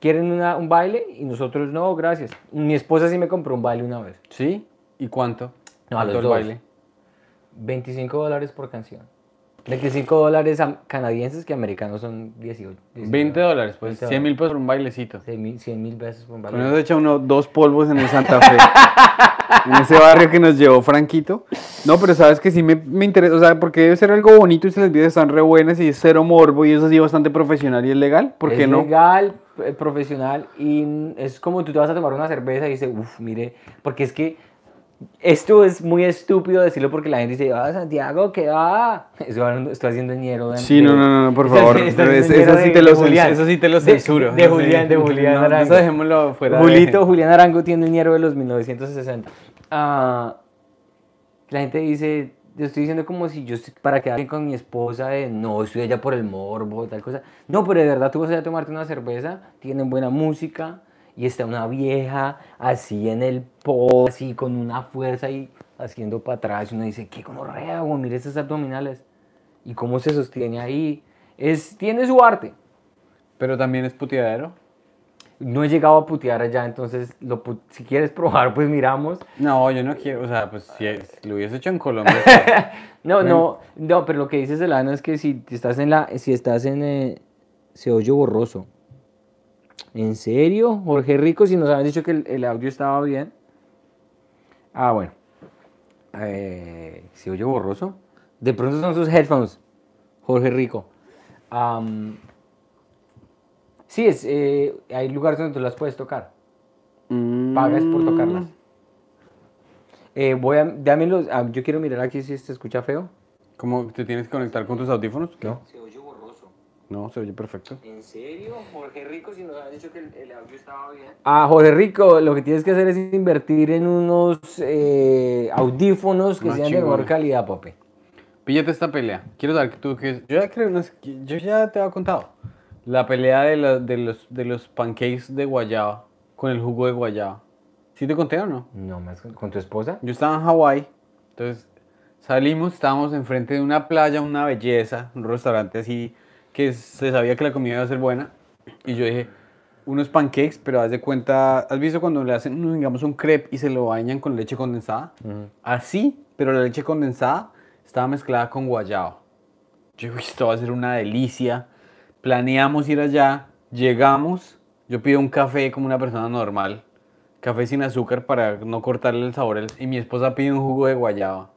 ¿Quieren una- un baile? Y nosotros, no, gracias. Mi esposa sí me compró un baile una vez. ¿Sí? ¿Y cuánto? No, a ¿Cuánto los el dos. baile? 25 dólares por canción. 25 dólares canadienses que americanos son 18. 20 dólares, pues 20 100 mil pesos por un bailecito. 100 mil, 100 mil pesos por un baile. se echa uno dos polvos en el Santa Fe. en ese barrio que nos llevó Franquito. No, pero sabes que sí me, me interesa, o sea, porque debe ser algo bonito y si las vidas están re buenas y es cero morbo y eso sí bastante profesional y es legal. ¿Por qué es no? legal, eh, profesional y es como tú te vas a tomar una cerveza y dices, uff, mire, porque es que esto es muy estúpido decirlo porque la gente dice, ah, Santiago, ¿qué va? Eso estoy haciendo ñero. de- Sí, no, no, no, por favor. eso sí de- te de lo eso sí te lo De- censuro. De. Julián, de Julián No, Arango. Eso dejémoslo fuera de- Julito, Julián Arango tiene el ñero de los 1960. Ah, la gente dice, yo estoy diciendo como si yo estoy para quedar bien con mi esposa, de no, estoy allá por el morbo, tal cosa. No, pero de verdad tú vas allá a tomarte una cerveza, tienen buena música y está una vieja así en el po, así con una fuerza y haciendo para atrás. Y uno dice, qué como güey, mire esas abdominales. Y cómo se sostiene ahí. Es, tiene su arte. Pero también es puteadero. No he llegado a putear allá, entonces lo si quieres probar, pues miramos. No, yo no quiero, o sea, pues si es- lo hubiese hecho en Colombia. No, no, no, pero lo que dice Celano es que si estás en la, si estás en, eh, se oye borroso. ¿En serio? Jorge Rico, si nos habían dicho que el, el audio estaba bien. Ah, bueno. Eh, ¿Se oye borroso? De pronto son sus headphones, Jorge Rico. Am, sí, es, eh, hay lugares donde tú las puedes tocar. Pagas por tocarlas. Eh, voy a, ah, yo quiero mirar aquí si se escucha feo. ¿Cómo te tienes que conectar con tus audífonos? No. No, se oye perfecto. ¿En serio? Jorge Rico, si nos han dicho que el, el audio estaba bien. Ah, Jorge Rico, lo que tienes que hacer es invertir en unos eh, audífonos que sean de mejor calidad, papi. Píllate esta pelea. Quiero saber que tú que yo ya creo, no sé, yo ya te había contado. La pelea de, la- de los de los pancakes de guayaba con el jugo de guayaba. ¿Sí te conté o no? No, más con, con tu esposa. Yo estaba en Hawái, entonces salimos, estábamos enfrente de una playa, una belleza, un restaurante así que se sabía que la comida iba a ser buena. Y yo dije, unos pancakes, pero haz de cuenta, ¿has visto cuando le hacen, digamos, un crepe y se lo bañan con leche condensada? Así, pero la leche condensada estaba mezclada con guayaba. Yo dije, "Uy, esto va a ser una delicia. Planeamos ir allá, llegamos, yo pido un café como una persona normal, café sin azúcar para no cortarle el sabor, y mi esposa pide un jugo de guayaba.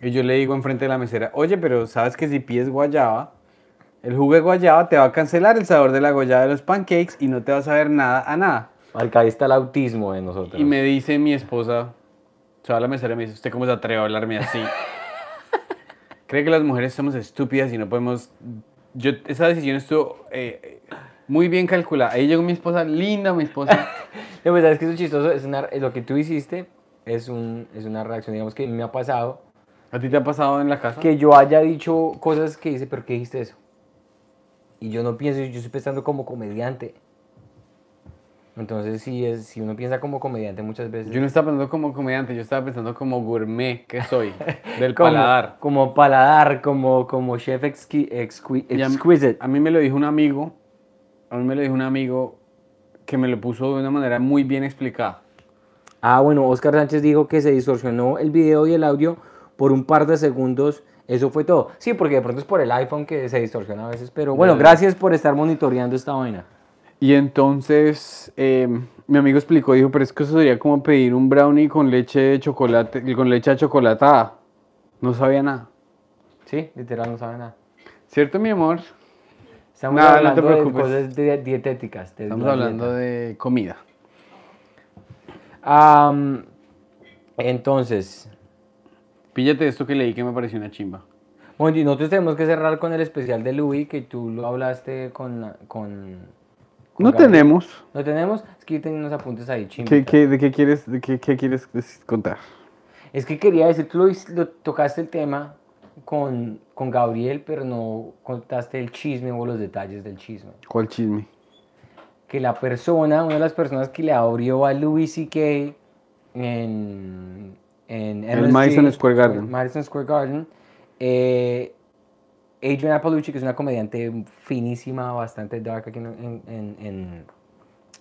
Y yo le digo enfrente de la mesera, oye, pero sabes que si pides guayaba, el jugo de guayaba te va a cancelar el sabor de la guayaba de los pancakes y no te va a saber nada a nada. Acá ahí está el autismo de nosotros. Y me dice mi esposa, se va a la mesera y me dice, ¿usted cómo se atreve a hablarme así? Cree que las mujeres somos estúpidas y no podemos... Yo, esa decisión estuvo eh, muy bien calculada. Ahí llegó mi esposa, linda mi esposa. No, pues sabes que es chistoso, es una- lo que tú hiciste es, un, es una reacción, digamos que me ha pasado, ¿A ti te ha pasado en la casa? que yo haya dicho cosas que dice, pero ¿qué dijiste eso? Y yo no pienso, yo estoy pensando como comediante. Entonces, si, es, si uno piensa como comediante muchas veces... Yo no estaba pensando como comediante, yo estaba pensando como gourmet que soy, del como, paladar. Como paladar, como, como chef exqui- exqui- Y a exquisite. A mí me lo dijo un amigo, a mí me lo dijo un amigo que me lo puso de una manera muy bien explicada. Ah, bueno, Oscar Sánchez dijo que se distorsionó el video y el audio por un par de segundos. Eso fue todo. Sí, porque de pronto es por el iPhone que se distorsiona a veces. Pero bueno, Dale. gracias por estar monitoreando esta vaina. Y entonces eh, mi amigo explicó, dijo, pero es que eso sería como pedir un brownie con leche de chocolate, con leche achocolatada. No sabía nada. Sí, literal, no sabe nada. ¿Cierto, mi amor? Estamos Nada, no te hablando de preocupes. cosas de- dietéticas. de Estamos la hablando dieta. de comida. Am, entonces, Píllate esto que leí que me pareció una chimba. bueno, y nosotros tenemos que cerrar con el especial de Louis, que tú lo hablaste con... con, con No Gabriel. tenemos. ¿No tenemos? Es que yo tenía unos apuntes ahí, chimbitas. ¿Qué, qué- de qué quieres, de qué, qué quieres contar? Es que quería decir, tú lo tocaste el tema con, con Gabriel, pero no contaste el chisme o los detalles del chisme. ¿Cuál chisme? Que la persona, una de las personas que le abrió a Louis C.K. en, en El Madison Square Garden. Madison Square Garden, eh, Adrian Appalucci, que es una comediante finísima, bastante dark aquí en, en, en, en-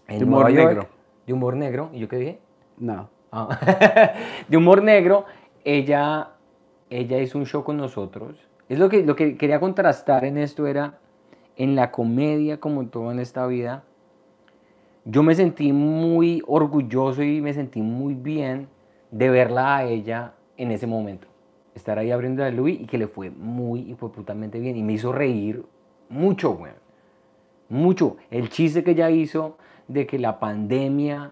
en De humor Nueva York. negro. De humor negro. ¿Y yo qué dije? No. Ah, de humor negro, ella, ella hizo un show con nosotros. Es lo que, lo que quería contrastar en esto era, en la comedia, como todo en esta vida, yo me sentí muy orgulloso y me sentí muy bien de verla a ella en ese momento. Estar ahí abriendo a Louis y que le fue muy hijueputamente bien. Y me hizo reír mucho, güey. Mucho. El chiste que ella hizo de que la pandemia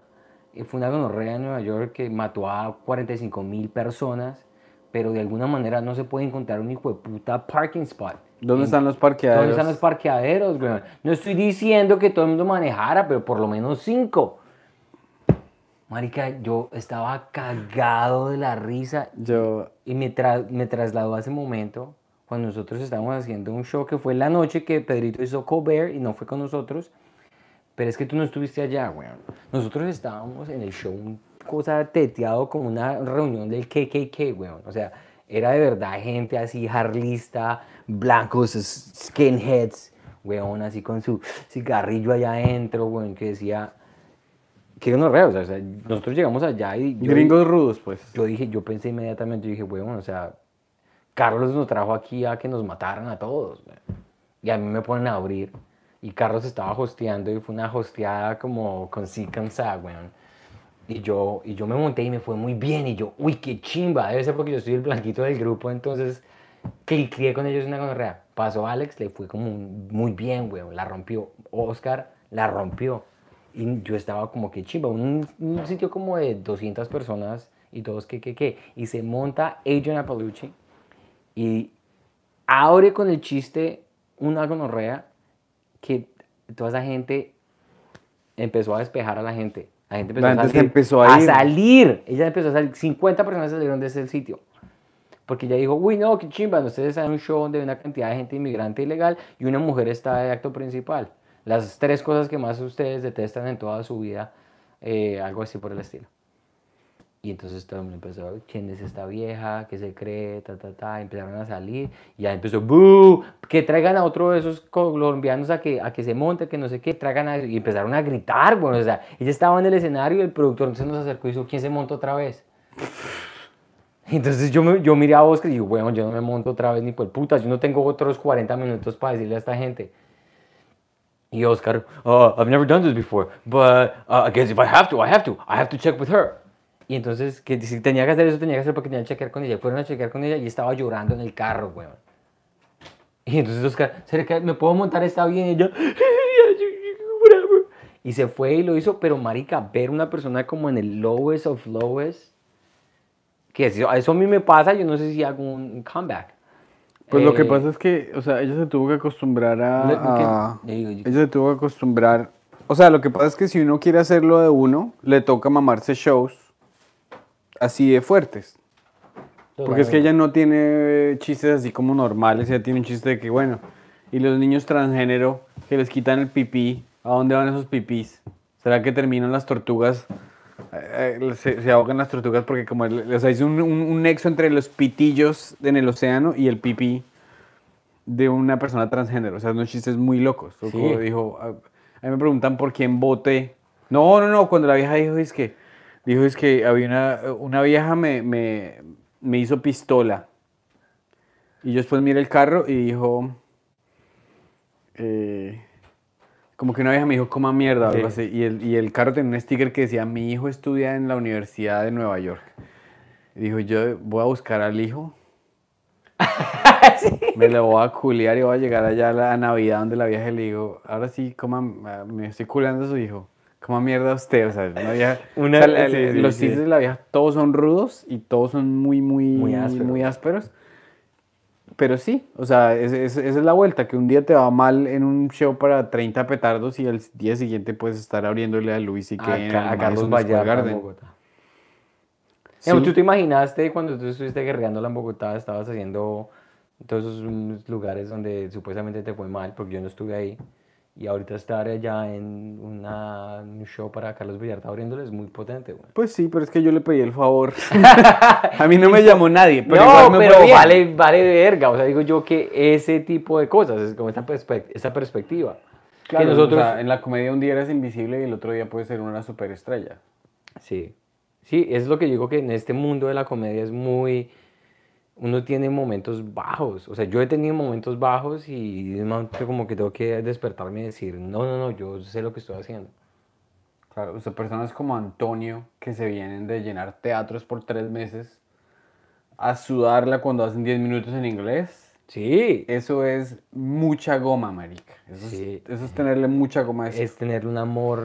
eh, fue una gonorrea en Nueva York que mató a 45 mil personas, pero de alguna manera no se puede encontrar un hijo de puta parking spot. ¿Dónde En- están los parqueaderos? ¿Dónde están los parqueaderos, güey? No estoy diciendo que todo el mundo manejara, pero por lo menos cinco. Marica, yo estaba cagado de la risa Yo, y me, tra- me trasladó a ese momento cuando nosotros estábamos haciendo un show que fue la noche que Pedrito hizo Colbert y no fue con nosotros. Pero es que tú no estuviste allá, güey. Nosotros estábamos en el show, un cosa teteado como una reunión del KKK, güey. O sea, era de verdad gente así, harlista, blancos, skinheads, weón, así con su cigarrillo allá adentro, weón, que decía... Que no o sea, o sea, nosotros llegamos allá y... yo- gringos rudos, pues. yo dije, yo pensé inmediatamente, yo dije, bueno, o sea, Carlos nos trajo aquí a que nos mataran a todos. Y a mí me ponen a abrir. Y Carlos estaba hosteando y fue una hosteada como con sí cansada, weón. Y yo, y yo me monté y me fue muy bien. Y yo, uy, qué chimba. Debe ser porque yo soy el blanquito del grupo. Entonces, cliqué con ellos una gonorrea. Pasó Alex, le fue como muy bien, weón. La rompió. Oscar la rompió. Y yo estaba como que chimba. Un, un sitio como de 200 personas y todos que, que, que. Y se monta Adrian Appalucci y abre con el chiste una gonorrea que toda esa gente empezó a despejar a la gente. La gente empezó, La a, gente se salir, empezó a ir. salir. Ella empezó a salir. 50 personas salieron de ese sitio. Porque ella dijo, uy, no, qué chimba, ustedes están en un show donde hay una cantidad de gente inmigrante ilegal y una mujer está de acto principal. Las tres cosas que más ustedes detestan en toda su vida, eh, algo así por el estilo. Y entonces todo el mundo empezó, ¿quién es esta vieja? ¿Qué se cree? Ta, ta, ta. Empezaron a salir y ya empezó, ¡bu! Que traigan a otro de esos colombianos a que, a que se monte, que no sé qué, traigan a... Y empezaron a gritar, bueno, o sea, ella estaba en el escenario y el productor entonces nos acercó y dijo, ¿quién se monta otra vez? Entonces yo, me, yo miré a Oscar y digo, bueno, yo no me monto otra vez ni por putas, yo no tengo otros 40 minutos para decirle a esta gente. Y Oscar, oh, I've never done this before, but uh, I guess if I have to, I have to, I have to check with her. Y entonces, que si tenía que hacer eso, tenía que hacer porque tenía que chequear con ella. Fueron a chequear con ella y estaba llorando en el carro, weón. Y entonces Oscar, ¿será que me puedo montar? Está bien. Y yo, y se fue y lo hizo, pero marica, ver una persona como en el lowest of lowest, que eso, eso a mí me pasa, yo no sé si hago un comeback. Pues lo que Eh, pasa es que, o sea, ella se tuvo que acostumbrar a... A- ella se tuvo que acostumbrar... O sea, lo que pasa es que si uno quiere hacerlo de uno, le toca mamarse shows así de fuertes. Porque es que ella no tiene chistes así como normales, ella tiene un chiste de que, bueno, y los niños transgénero que les quitan el pipí, ¿a dónde van esos pipís? ¿Será que terminan las tortugas? Eh, eh, se, se ahogan las tortugas porque como, o sea, es un, un- un nexo entre los pitillos en el océano y el pipí de una persona transgénero. O sea, unos chistes muy locos. Sí. como dijo, a, a mí me preguntan por quién voté. No, no, no, cuando la vieja dijo es que, dijo es que había una, una vieja me, me, me hizo pistola. Y yo después miré el carro y dijo, eh, como que una vieja me dijo, coma mierda, algo Sí. así. Y el, y el carro tenía un sticker que decía, mi hijo estudia en la Universidad de Nueva York. Y dijo, yo voy a buscar al hijo. Me lo voy a culiar y voy a llegar allá a la Navidad donde la vieja le digo, ahora sí, coma, me estoy culeando a su hijo. Coma mierda usted, o sea, una vieja... Una- o sea, la- sí, sí, los sí. chistes de la vieja todos son rudos y todos son muy, muy, Muy ásperos. muy ásperos. Pero sí, o sea, es- es- esa es la vuelta, que un día te va mal en un show para 30 petardos y al día siguiente puedes estar abriéndole a Luis y que a, Ca- a Carlos Vallarta en Bogotá. Sí. ¿Tú te imaginaste cuando tú estuviste guerreándola en Bogotá, estabas haciendo todos esos lugares donde supuestamente te fue mal, porque yo no estuve ahí, y ahorita estar allá en una, un show para Carlos Vallarta abriéndole es muy potente, güey. Pues sí, pero es que yo le pedí el favor. a mí no me llamó nadie, pero no, igual me pero fue bien. vale, vale verga, o sea, digo yo que ese tipo de cosas, es como esta, perspec- esta perspectiva. Claro, que nosotros... o sea, en la comedia un día eres invisible y el otro día puedes ser una superestrella. Sí, sí, es lo que digo que en este mundo de la comedia es muy... Uno tiene momentos bajos, o sea, yo he tenido momentos bajos y como que tengo que despertarme y decir, no, no, no, yo sé lo que estoy haciendo. Claro, o sea, personas como Antonio que se vienen de llenar teatros por tres meses a sudarla cuando hacen 10 minutos en inglés. Sí, Eso es mucha goma, marica. Eso, Sí. es, eso es tenerle mucha goma a eso. es tener un amor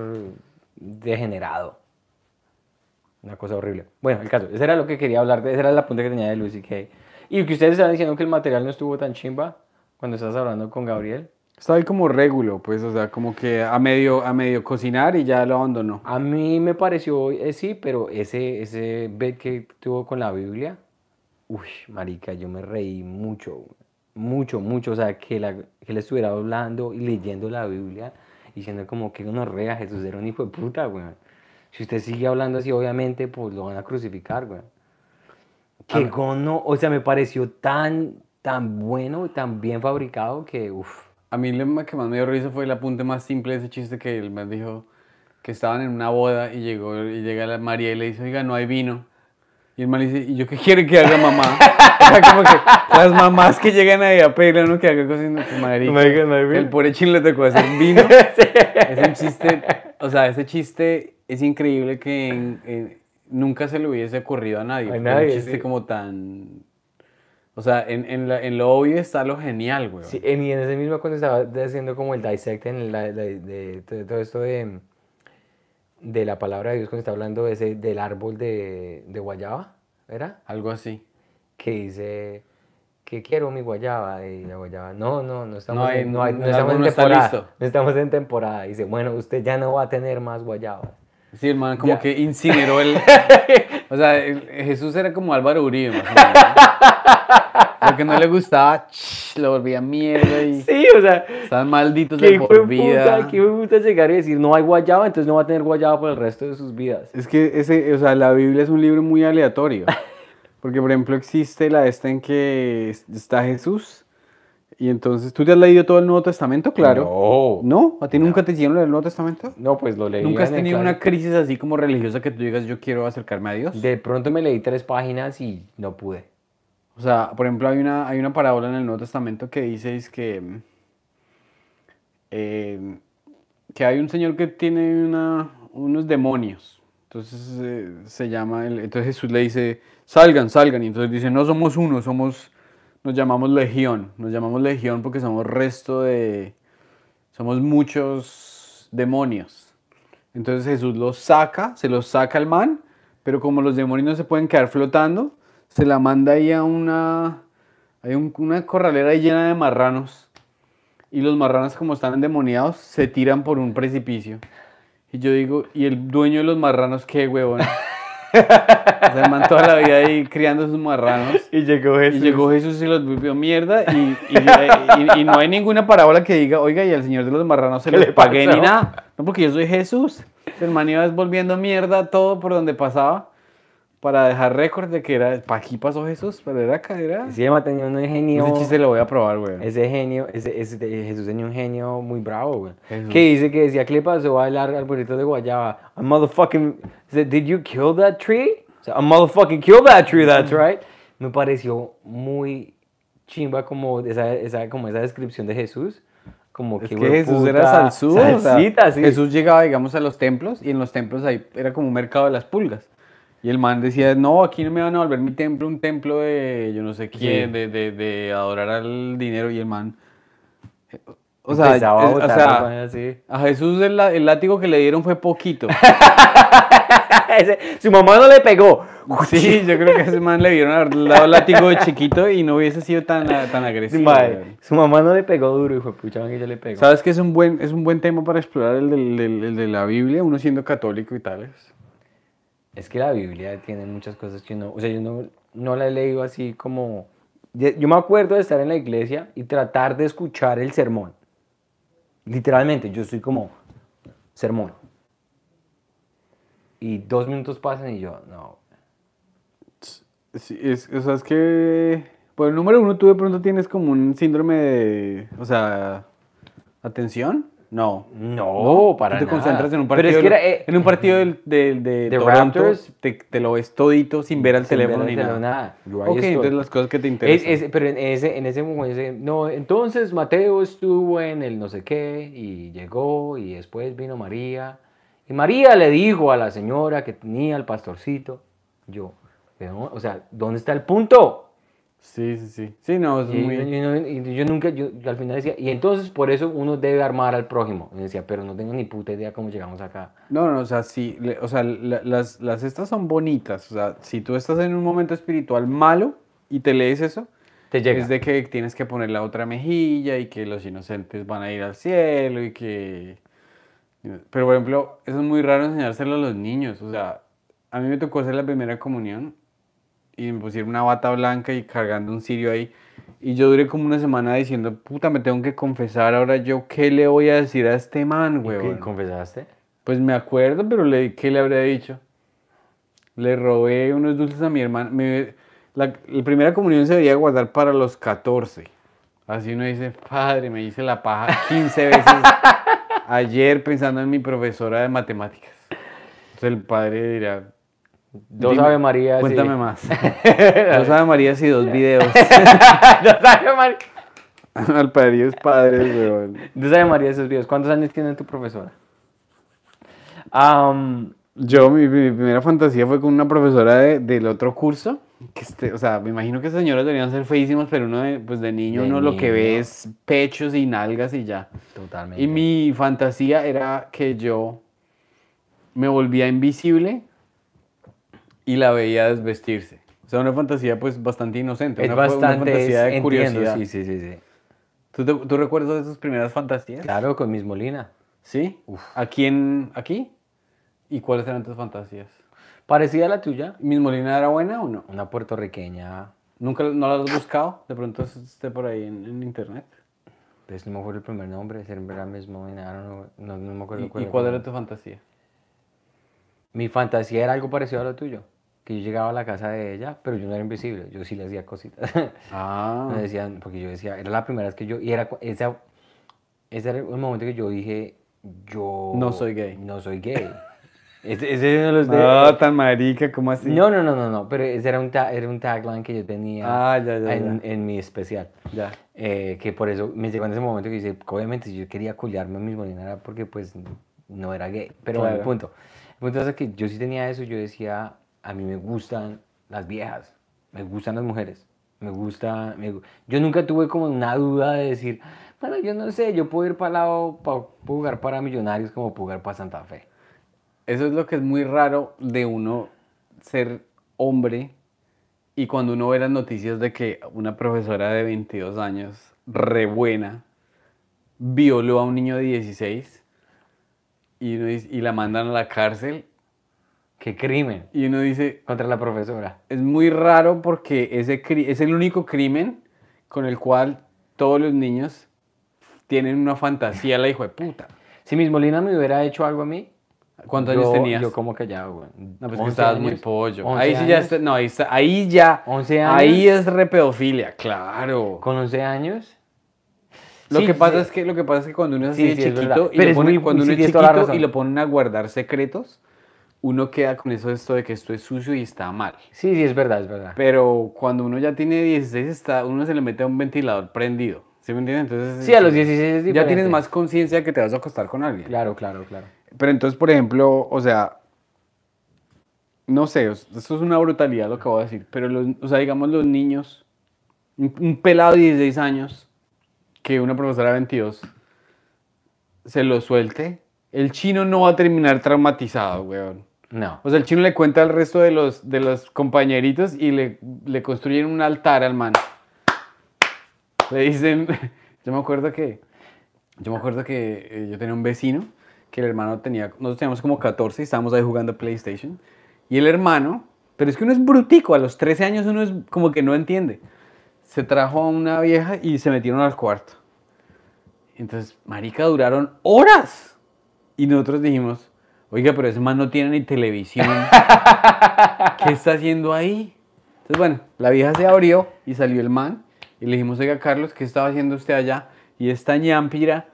degenerado. Una cosa horrible. Bueno, el caso, ese era lo que quería hablar, de, esa era la punta que tenía de Lucy Kay. Y que ustedes estaban diciendo que el material no estuvo tan chimba cuando estabas hablando con Gabriel. Está ahí como régulo, pues, o sea, como que a medio, a medio cocinar y ya lo abandonó. A mí me pareció, eh, sí, pero ese, ese bet que tuvo con la Biblia, uy, marica, yo me reí mucho, mucho, mucho. O sea, que, la, que él estuviera hablando y leyendo la Biblia, diciendo como que uno rea, Jesús era un hijo de puta, güey. Si usted sigue hablando así, obviamente, pues lo van a crucificar, güey. Que gono, o sea, me pareció tan, tan bueno y tan bien fabricado que, uff. A mí lo que más me dio risa fue el apunte más simple de ese chiste que el man dijo que estaban en una boda y llegó y llega la María y le dice, oiga, no hay vino. Y el man dice, ¿y yo qué quiere que haga mamá? o sea, como que las mamás que llegan ahí a pedirle a uno que haga cocina, pues marica, Marica, no vino. El pobre chino le tocó hacer vino. Es un chiste, o sea, ese chiste es increíble que en- en- nunca se le hubiese ocurrido a nadie. A nadie, un chiste sí. como tan... O sea, en, en, la- en lo obvio está lo genial, güey. Sí, en, y en ese mismo cuando estaba haciendo como el dissect en la- de, de todo esto de, de la palabra de Dios, cuando está hablando de ese, del árbol de, de guayaba, ¿era? Algo así. Que dice, que quiero mi guayaba, y la guayaba, no, no, no estamos, No hay- en, no hay- no estamos en temporada, no estamos en temporada, dice, bueno, usted ya no va a tener más guayabas. Sí, el man como Ya. que incineró el... o sea, el- Jesús era como Álvaro Uribe, más o. Lo que no le gustaba, ch, lo volvía mierda y Sí, o sea, estaban malditos ¿qué de por vida. qué puta llegar y decir no hay guayaba, entonces no va a tener guayaba por el resto de sus vidas? Es que ese, o sea, la Biblia es un libro muy aleatorio. Porque, por ejemplo, existe la esta en que es- está Jesús. Y entonces, ¿tú te has leído todo el Nuevo Testamento? Claro. No. ¿No? ¿A ti nunca te hicieron leer el Nuevo Testamento? No, pues lo leí. ¿Nunca has tenido una crisis así como religiosa que tú digas, yo quiero acercarme a Dios? De pronto me leí tres páginas y no pude. O sea, por ejemplo, hay una, hay una parábola en el Nuevo Testamento que dice es que, eh, que hay un señor que tiene una, unos demonios. Entonces eh, se llama, el- entonces Jesús le dice, salgan, salgan. Y entonces dice, no somos uno, somos, nos llamamos legión. Nos llamamos legión porque somos resto de, somos muchos demonios. Entonces Jesús los saca, se los saca al man, pero como los demonios no se pueden quedar flotando, se la manda ahí a una, hay un- una corralera llena de marranos. Y los marranos como están endemoniados, se tiran por un precipicio. Y yo digo, ¿y el dueño de los marranos qué, huevón? o sea, el man toda la vida ahí criando sus marranos. Y llegó Y llegó Jesús y los volvió mierda y, y, y- y no hay ninguna parábola que diga, oiga, y al señor de los marranos se ¿Qué les le pagué ni nada. No, porque yo soy Jesús. El man iba volviendo mierda todo por donde pasaba para dejar récord de que era, para aquí pasó Jesús, pero era acá, era... Sí, Emma tenía un genio. Ese chiste lo voy a probar, güey. Ese genio, ese, ese Jesús tenía un genio muy bravo, güey. Que dice que decía que le pasó a bailar arbolitos de guayaba. A motherfucking. Did you kill that tree? O sea, a motherfucking kill that tree, that's right. Me pareció muy chimba como esa, esa, como esa descripción de Jesús. Como Es que, que Jesús puta, era salsudo. o sea, salsita, sí. Jesús llegaba, digamos, a los templos y en los templos ahí era como un mercado de las pulgas. Y el man decía, no, aquí no me van a volver mi templo un templo de yo no sé quién, Sí. de, de, de adorar al dinero. Y el man... O sea, es- o sea, así. a Jesús el, el látigo que le dieron fue poquito. Ese- su mamá no le pegó. Sí, yo creo que a ese man le dieron haber dado látigo de chiquito y no hubiese sido tan, tan agresivo. Güey. su mamá no le pegó duro, hijo pucha, que yo le pegó. ¿Sabes que es un buen, es un buen tema para explorar el, del- del- el de la Biblia, uno siendo católico y tales? Es que la Biblia tiene muchas cosas que uno, o sea, yo no, no la he leído así como... Yo me acuerdo de estar en la iglesia y tratar de escuchar el sermón. Literalmente, yo estoy como, sermón. Y dos minutos pasan y yo, no. Sí, es, o sea, es que, pues, número uno, tú de pronto tienes como un síndrome de, o sea, atención. No. No, para Tú te nada. concentras en un Pero partido, es que era, eh, en un partido del- del- de, de Toronto, Raptors. te, te lo ves todito sin ver al Sin teléfono ver ni nada. nada. Yo ahí Ok, estoy. entonces las cosas que te Es- interesan. es- pero en ese, en ese momento, no, entonces Mateo estuvo en el no sé qué y llegó y después vino María. Y María le dijo a la señora que tenía el pastorcito, yo, o sea, ¿dónde está el punto? Sí, sí, sí. Sí, no, es Y, muy... y no- y yo nunca, yo, yo al final decía, y entonces por eso uno debe armar al prójimo. Y decía, pero no tengo ni puta idea cómo llegamos acá. No, no, o sea, sí, le- o sea, la- las, las estas son bonitas, o sea, si tú estás en un momento espiritual malo y te lees eso, Te llega. es de que tienes que poner la otra mejilla y que los inocentes van a ir al cielo y que... Pero, por ejemplo, eso es muy raro enseñárselo a los niños, o sea, a mí me tocó hacer la primera comunión y me pusieron una bata blanca y cargando un cirio ahí. Y yo duré como una semana diciendo, puta, me tengo que confesar ahora yo, ¿qué le voy a decir a este man, ¿Y huevón? qué, ¿Confesaste? Pues me acuerdo, pero le, ¿qué le habría dicho? Le robé unos dulces a mi hermana. Me- la, la primera comunión se debería guardar para los 14. Así uno dice, padre, me hice la paja 15 veces ayer pensando en mi profesora de matemáticas. Entonces el padre dirá, Dos dime, Ave Marías. y- Cuéntame más. Dos Ave Marías y dos videos. Dos Ave Marías. Al padre es padre, weón. Dos Ave Marías esos videos. ¿Cuántos años tiene tu profesora? Yo, mi, mi primera fantasía fue con una profesora de- del otro curso. Que este, o sea, me imagino que esas señoras deberían ser feísimas, pero uno de, pues de niño, De uno lo que ve es pechos y nalgas y ya. totalmente. Y mi fantasía era que yo me volvía invisible y la veía desvestirse. O sea, una fantasía pues bastante inocente. es una, fa- una bastante. fantasía de entiendo, curiosidad. Sí, sí, sí, sí. ¿Tú, te- tú recuerdas de tus primeras fantasías? Claro, con Miss Molina. ¿Sí? ¿Aquí en, aquí? ¿Y cuáles eran tus fantasías? Parecida a la tuya, ¿Miss Molina era buena o no? una puertorriqueña, ¿Nunca no la has buscado? De pronto esté por ahí en, en internet. pues no me acuerdo el primer nombre, siempre era mismo, I don't know, no, no me acuerdo ¿Y, cuál y cuál era tu fantasía? Mi fantasía era algo parecido a lo tuyo, que yo llegaba a la casa de ella, pero yo no era invisible, yo sí le hacía cositas. Ah. Me decían, porque yo decía, era la primera vez que yo, y era, esa, ese era el momento que yo dije, yo... No soy gay. No soy gay. Ese, ese de los de- No, tan marica, ¿cómo así? No, no, no, no, no, pero ese era un, ta- era un tagline que yo tenía Ah, ya, ya, en, ya. en mi especial. Ya. Eh, que por eso me llegó en ese momento que dice, obviamente si yo quería culiarme a mis Molina era porque pues no era gay. Pero bueno, el Claro. punto. El punto es que yo sí tenía eso, yo decía, a mí me gustan las viejas, me gustan las mujeres, me gusta, me yo nunca tuve como una duda de decir, bueno, yo no sé, yo puedo ir para lado, para jugar para Millonarios como puedo jugar para Santa Fe. Eso es lo que es muy raro de uno ser hombre y cuando uno ve las noticias de que una profesora de 22 años, re buena, violó a un niño de 16 y, y la mandan a la cárcel ¡Qué crimen! y uno dice, Contra la profesora. es muy raro porque ese es el único crimen con el cual todos los niños tienen una fantasía, la hijo de puta. Si mis Molina me hubiera hecho algo a mí, ¿Cuántos yo- años tenías? Yo como callado, güey. No, pues que 11 estabas muy años, pollo. 11 Ahí sí ya años. está, no, ahí, está- ahí ya. 11 Ahí años. es repedofilia, claro. Con 11 años. Lo Sí, que pasa sí. es que lo que pasa es que cuando uno es así Sí, de chiquito y lo ponen- muy- cuando uno es chiquito y lo ponen a guardar secretos, uno queda con eso de esto de que esto es sucio y está mal. Sí, sí, es verdad, es verdad. Pero cuando uno ya tiene 16 está, uno se le mete a un ventilador prendido. ¿Sí me entiendes? Entonces Sí, a los 16 es ya tienes más conciencia que te vas a acostar con alguien. Claro, claro, claro. Pero entonces, por ejemplo, o sea, no sé, esto es una brutalidad lo que voy a decir, pero los, o sea, digamos los niños, un, un pelado de 16 años, que una profesora de 22 se lo suelte, el chino no va a terminar traumatizado, weón. No. O sea, el chino le cuenta al resto de los, de los compañeritos y le, le construyen un altar al man. Le dicen, yo me acuerdo que, yo me acuerdo que eh, yo tenía un vecino que el hermano tenía, nosotros teníamos como 14 y estábamos ahí jugando PlayStation. Y el hermano, pero es que uno es brutico, a los 13 años uno es como que no entiende. Se trajo a una vieja y se metieron al cuarto. Entonces, marica, duraron horas. Y nosotros dijimos, oiga, pero ese man no tiene ni televisión. ¿Qué está haciendo ahí? Entonces, bueno, la vieja se abrió y salió el man. Y le dijimos, oiga, Carlos, ¿qué estaba haciendo usted allá? Y esta ñampira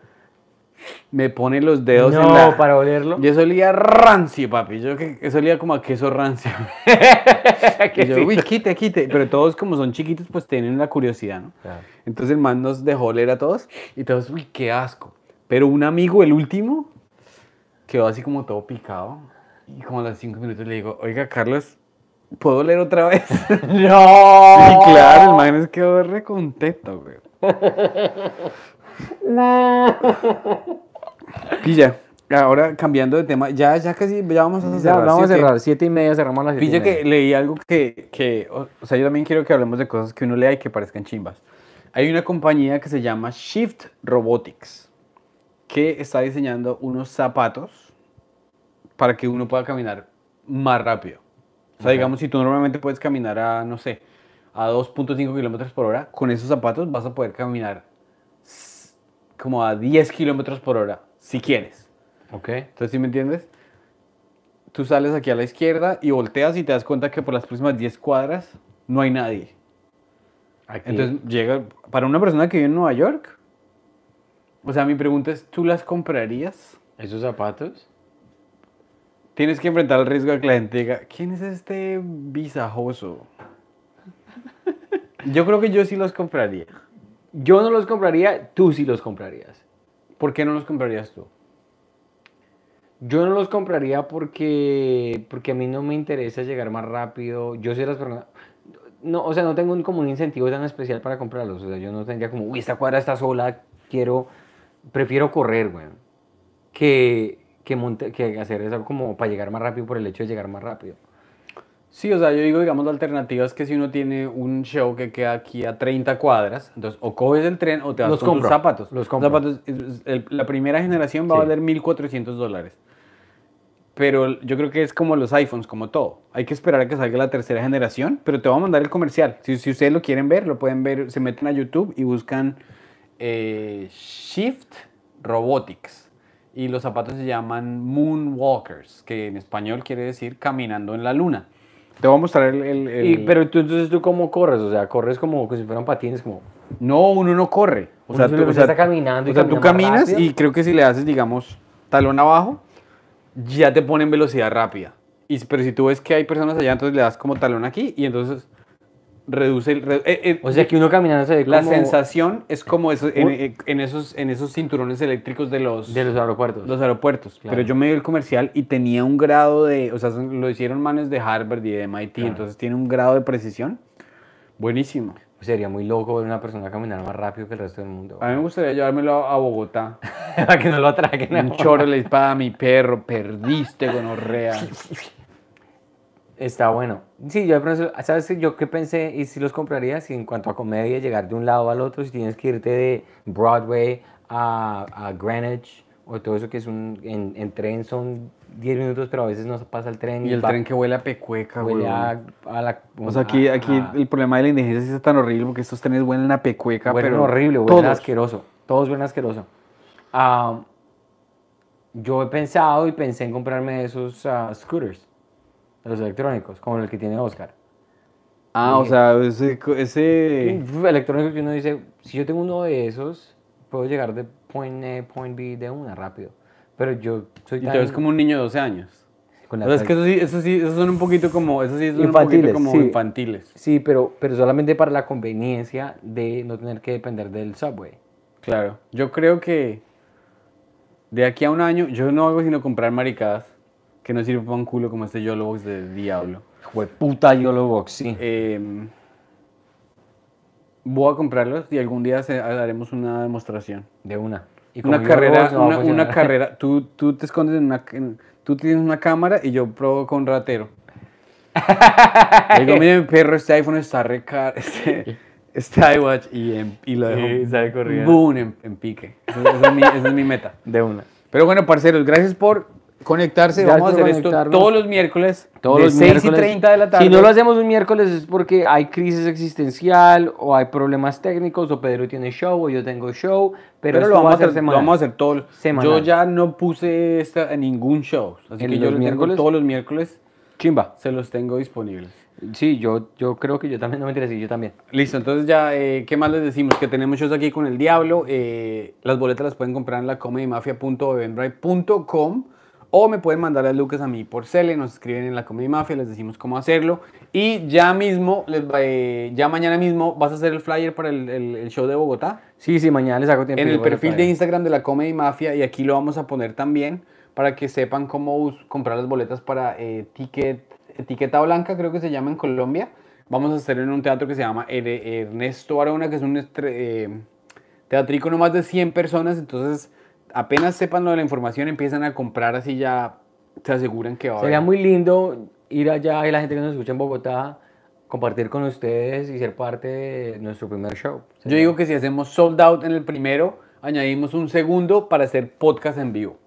me pone los dedos en No, la... para olerlo. Yo solía rancio, papi. Yo que solía como a queso rancio. y yo, uy, quite, quite. Pero todos como son chiquitos, pues tienen la curiosidad, ¿no? Claro. Entonces el man nos dejó leer a todos y todos, uy, qué asco. Pero un amigo, el último, quedó así como todo picado. Y como a los cinco minutos le digo, oiga, Carlos, ¿puedo leer otra vez? ¡No! Y claro, el man es quedó re contento, güey. Pilla, ahora cambiando de tema, ya, ya casi, ya vamos a Ya, cerrar. vamos a ¿sí o qué? cerrar. Siete y media, cerramos las siete Pilla que leí algo que, que, o sea, yo también quiero que hablemos de cosas que uno lea y que parezcan chimbas. Hay una compañía que se llama Shift Robotics, que está diseñando unos zapatos para que uno pueda caminar más rápido. O sea, digamos, si tú normalmente puedes caminar a, no sé, a 2.5 kilómetros por hora, con esos zapatos vas a poder caminar como a 10 kilómetros por hora, si quieres. Ok. Entonces, ¿sí me entiendes? Tú sales aquí a la izquierda y volteas y te das cuenta que por las próximas 10 cuadras no hay nadie. Aquí. Entonces, llega, para una persona que vive en Nueva York, o sea, mi pregunta es, ¿tú las comprarías? ¿Esos zapatos? Tienes que enfrentar el riesgo de que la gente diga, ¿quién es este visajoso? Yo creo que yo sí los compraría. Yo no los compraría, tú sí los comprarías. ¿Por qué no los comprarías tú? Yo no los compraría porque, porque a mí no me interesa llegar más rápido. Yo soy las personas... No, o sea, no tengo un, como un incentivo tan especial para comprarlos. O sea, yo no tendría como, uy, esta cuadra está sola, quiero... Prefiero correr, güey. Que, que, monte- que hacer eso como para llegar más rápido por el hecho de llegar más rápido. Sí, o sea, yo digo, digamos, la alternativa es que si uno tiene un show que queda aquí a 30 cuadras, entonces o coges el tren o te vas Los con compro, tus zapatos. los compro. zapatos, el- la primera generación va a Sí. valer 1.400 dólares. pero yo creo que es como los iPhones, como todo. Hay que esperar a que salga la tercera generación, pero te voy a mandar el comercial. Si, si ustedes lo quieren ver, lo pueden ver, se meten a YouTube y buscan eh, Shift Robotics. Y los zapatos se llaman Moonwalkers, que en español quiere decir caminando en la luna. Te voy a mostrar el... el- el- Y, pero tú, entonces tú cómo corres, o sea, corres como, como si fueran patines, como... No, uno no corre. O Uno sea, simplemente o sea, está caminando y o sea, tú camina caminas rápido. y creo que si le haces, digamos, talón abajo, ya te pone en velocidad rápida. Y, pero si tú ves que hay personas allá, entonces le das como talón aquí y entonces reduce el... eh, eh, O sea, que uno caminando se ve la como sensación es como eso, en, eh, en esos, en esos cinturones eléctricos de los, de los aeropuertos. los aeropuertos. Claro. Pero yo me vi el comercial y tenía un grado de... O sea, lo hicieron manes de Harvard y de MIT, Claro. entonces tiene un grado de precisión buenísimo. Sería muy loco ver una persona caminar más rápido que el resto del mundo. A mí me gustaría llevármelo a Bogotá. Para que no lo atraquen. Un choro le dispara a mi perro, perdiste gonorrea. Está bueno. Sí, yo de pronto, ¿sabes yo qué pensé? ¿Y si los compraría? Si en cuanto a comedia, llegar de un lado al otro, si tienes que irte de Broadway a, a Greenwich, o todo eso que es un, en, en tren son 10 minutos, pero a veces no pasa el tren. Y el va- tren que huele a pecueca, güey. huele a, a la... O sea, aquí, aquí a- el problema de la indigencia es tan horrible porque estos trenes huelen a pecueca, Huelen pero horrible, huelen todos. asqueroso. Todos huelen asqueroso. Ah, yo he pensado y pensé en comprarme esos ah, scooters, de los electrónicos, como el que tiene Oscar. Ah, o sea, ese, ese... Electrónicos que uno dice, si yo tengo uno de esos, puedo llegar de point A point B de una rápido. Pero yo soy Y tan... te ves como un niño de 12 años. con O la sea, es que eso sí, eso sí, esos son un poquito como, eso sí son un Infantiles, poquito como sí. infantiles. Sí, pero, pero solamente para la conveniencia de no tener que depender del subway. Claro. Yo creo que de aquí a un año, yo no hago sino comprar maricadas que no sirven para un culo como este YOLO Box de Diablo. Fue puta YOLO Box, sí. Eh, voy a comprarlos y algún día se- haremos una demostración. De una. Y Una carrera, no una, una carrera. Tú, tú te escondes en una, en- tú tienes una cámara y yo provoco un ratero. Digo, mire, mi perro, este iPhone está re caro, este, este iWatch y, en- y lo dejo. Y sale corriendo. Boom, en, en pique. Esa es mi, esa es mi meta. De una. Pero bueno, parceros, gracias por conectarse. Gracias Vamos a hacer esto todos los miércoles. Todos de los 6 y miércoles. 30 de la tarde. Si no lo hacemos un miércoles es porque hay crisis existencial o hay problemas técnicos o Pedro tiene show o yo tengo show, pero, Pero, lo, vamos va a hacer, lo semanal. vamos a hacer todos. Semanal. Yo ya no puse esta en ningún show. Así ¿En que yo los miércoles? miércoles, todos los miércoles Chimba. se los tengo disponibles. Sí, yo, yo creo que yo también, no me interesa, yo también. Listo, entonces ya, eh, ¿qué más les decimos? Que tenemos shows aquí con el Diablo. eh, las boletas las pueden comprar en la comedymafia.eventbrite.com o me pueden mandar las lucas a mí por Cele. Nos escriben en la Comedy Mafia, les decimos cómo hacerlo. Y ya mismo, les va- eh, ya mañana mismo vas a hacer el flyer para el, el- el show de Bogotá. Sí, sí, mañana les hago tiempo. en el perfil de. Instagram de la Comedy Mafia y aquí lo vamos a poner también para que sepan cómo comprar las boletas para eh, ticket, Etiqueta Blanca, creo que se llama en Colombia. Vamos a hacer en un teatro que se llama Er- Ernesto Arona, que es un eh, teatrico no más de 100 personas, entonces apenas sepan lo de la información empiezan a comprar así ya se aseguran que va Sería muy lindo ir allá y la gente que nos escucha en Bogotá, compartir con ustedes y ser parte de nuestro primer show. Yo digo que si hacemos sold out en el primero, añadimos un segundo para hacer podcast en vivo.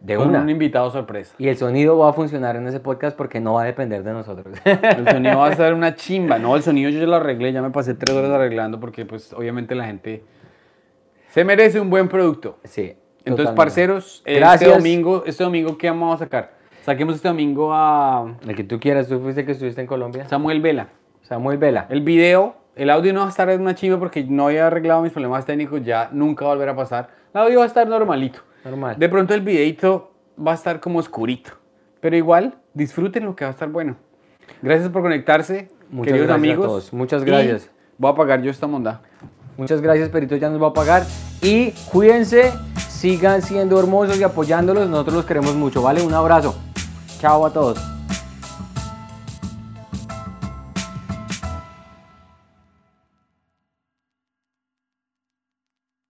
de con una. un invitado sorpresa. Y el sonido va a funcionar en ese podcast porque no va a depender de nosotros. El sonido va a ser una chimba. No, el sonido yo ya lo arreglé, ya me pasé tres horas arreglando porque pues obviamente la gente se merece un buen producto. sí. Entonces, totalmente. parceros, este Gracias. domingo, este domingo, ¿qué vamos a sacar? Saquemos este domingo a El que tú quieras, tú fuiste el que estuviste en Colombia. Samuel Vela. Samuel Vela. El video, el audio no va a estar en una chimba porque no había arreglado mis problemas técnicos, ya nunca va a volver a pasar. El audio va a estar normalito. Normal. De pronto el videito va a estar como oscurito. Pero igual, disfruten lo que va a estar bueno. Gracias por conectarse, Muchas queridos gracias a amigos. todos. Muchas Y gracias. voy a pagar yo esta monda. Muchas gracias, Perito ya nos va a pagar. Y cuídense, sigan siendo hermosos y apoyándolos. Nosotros los queremos mucho, ¿vale? Un abrazo. Chao a todos.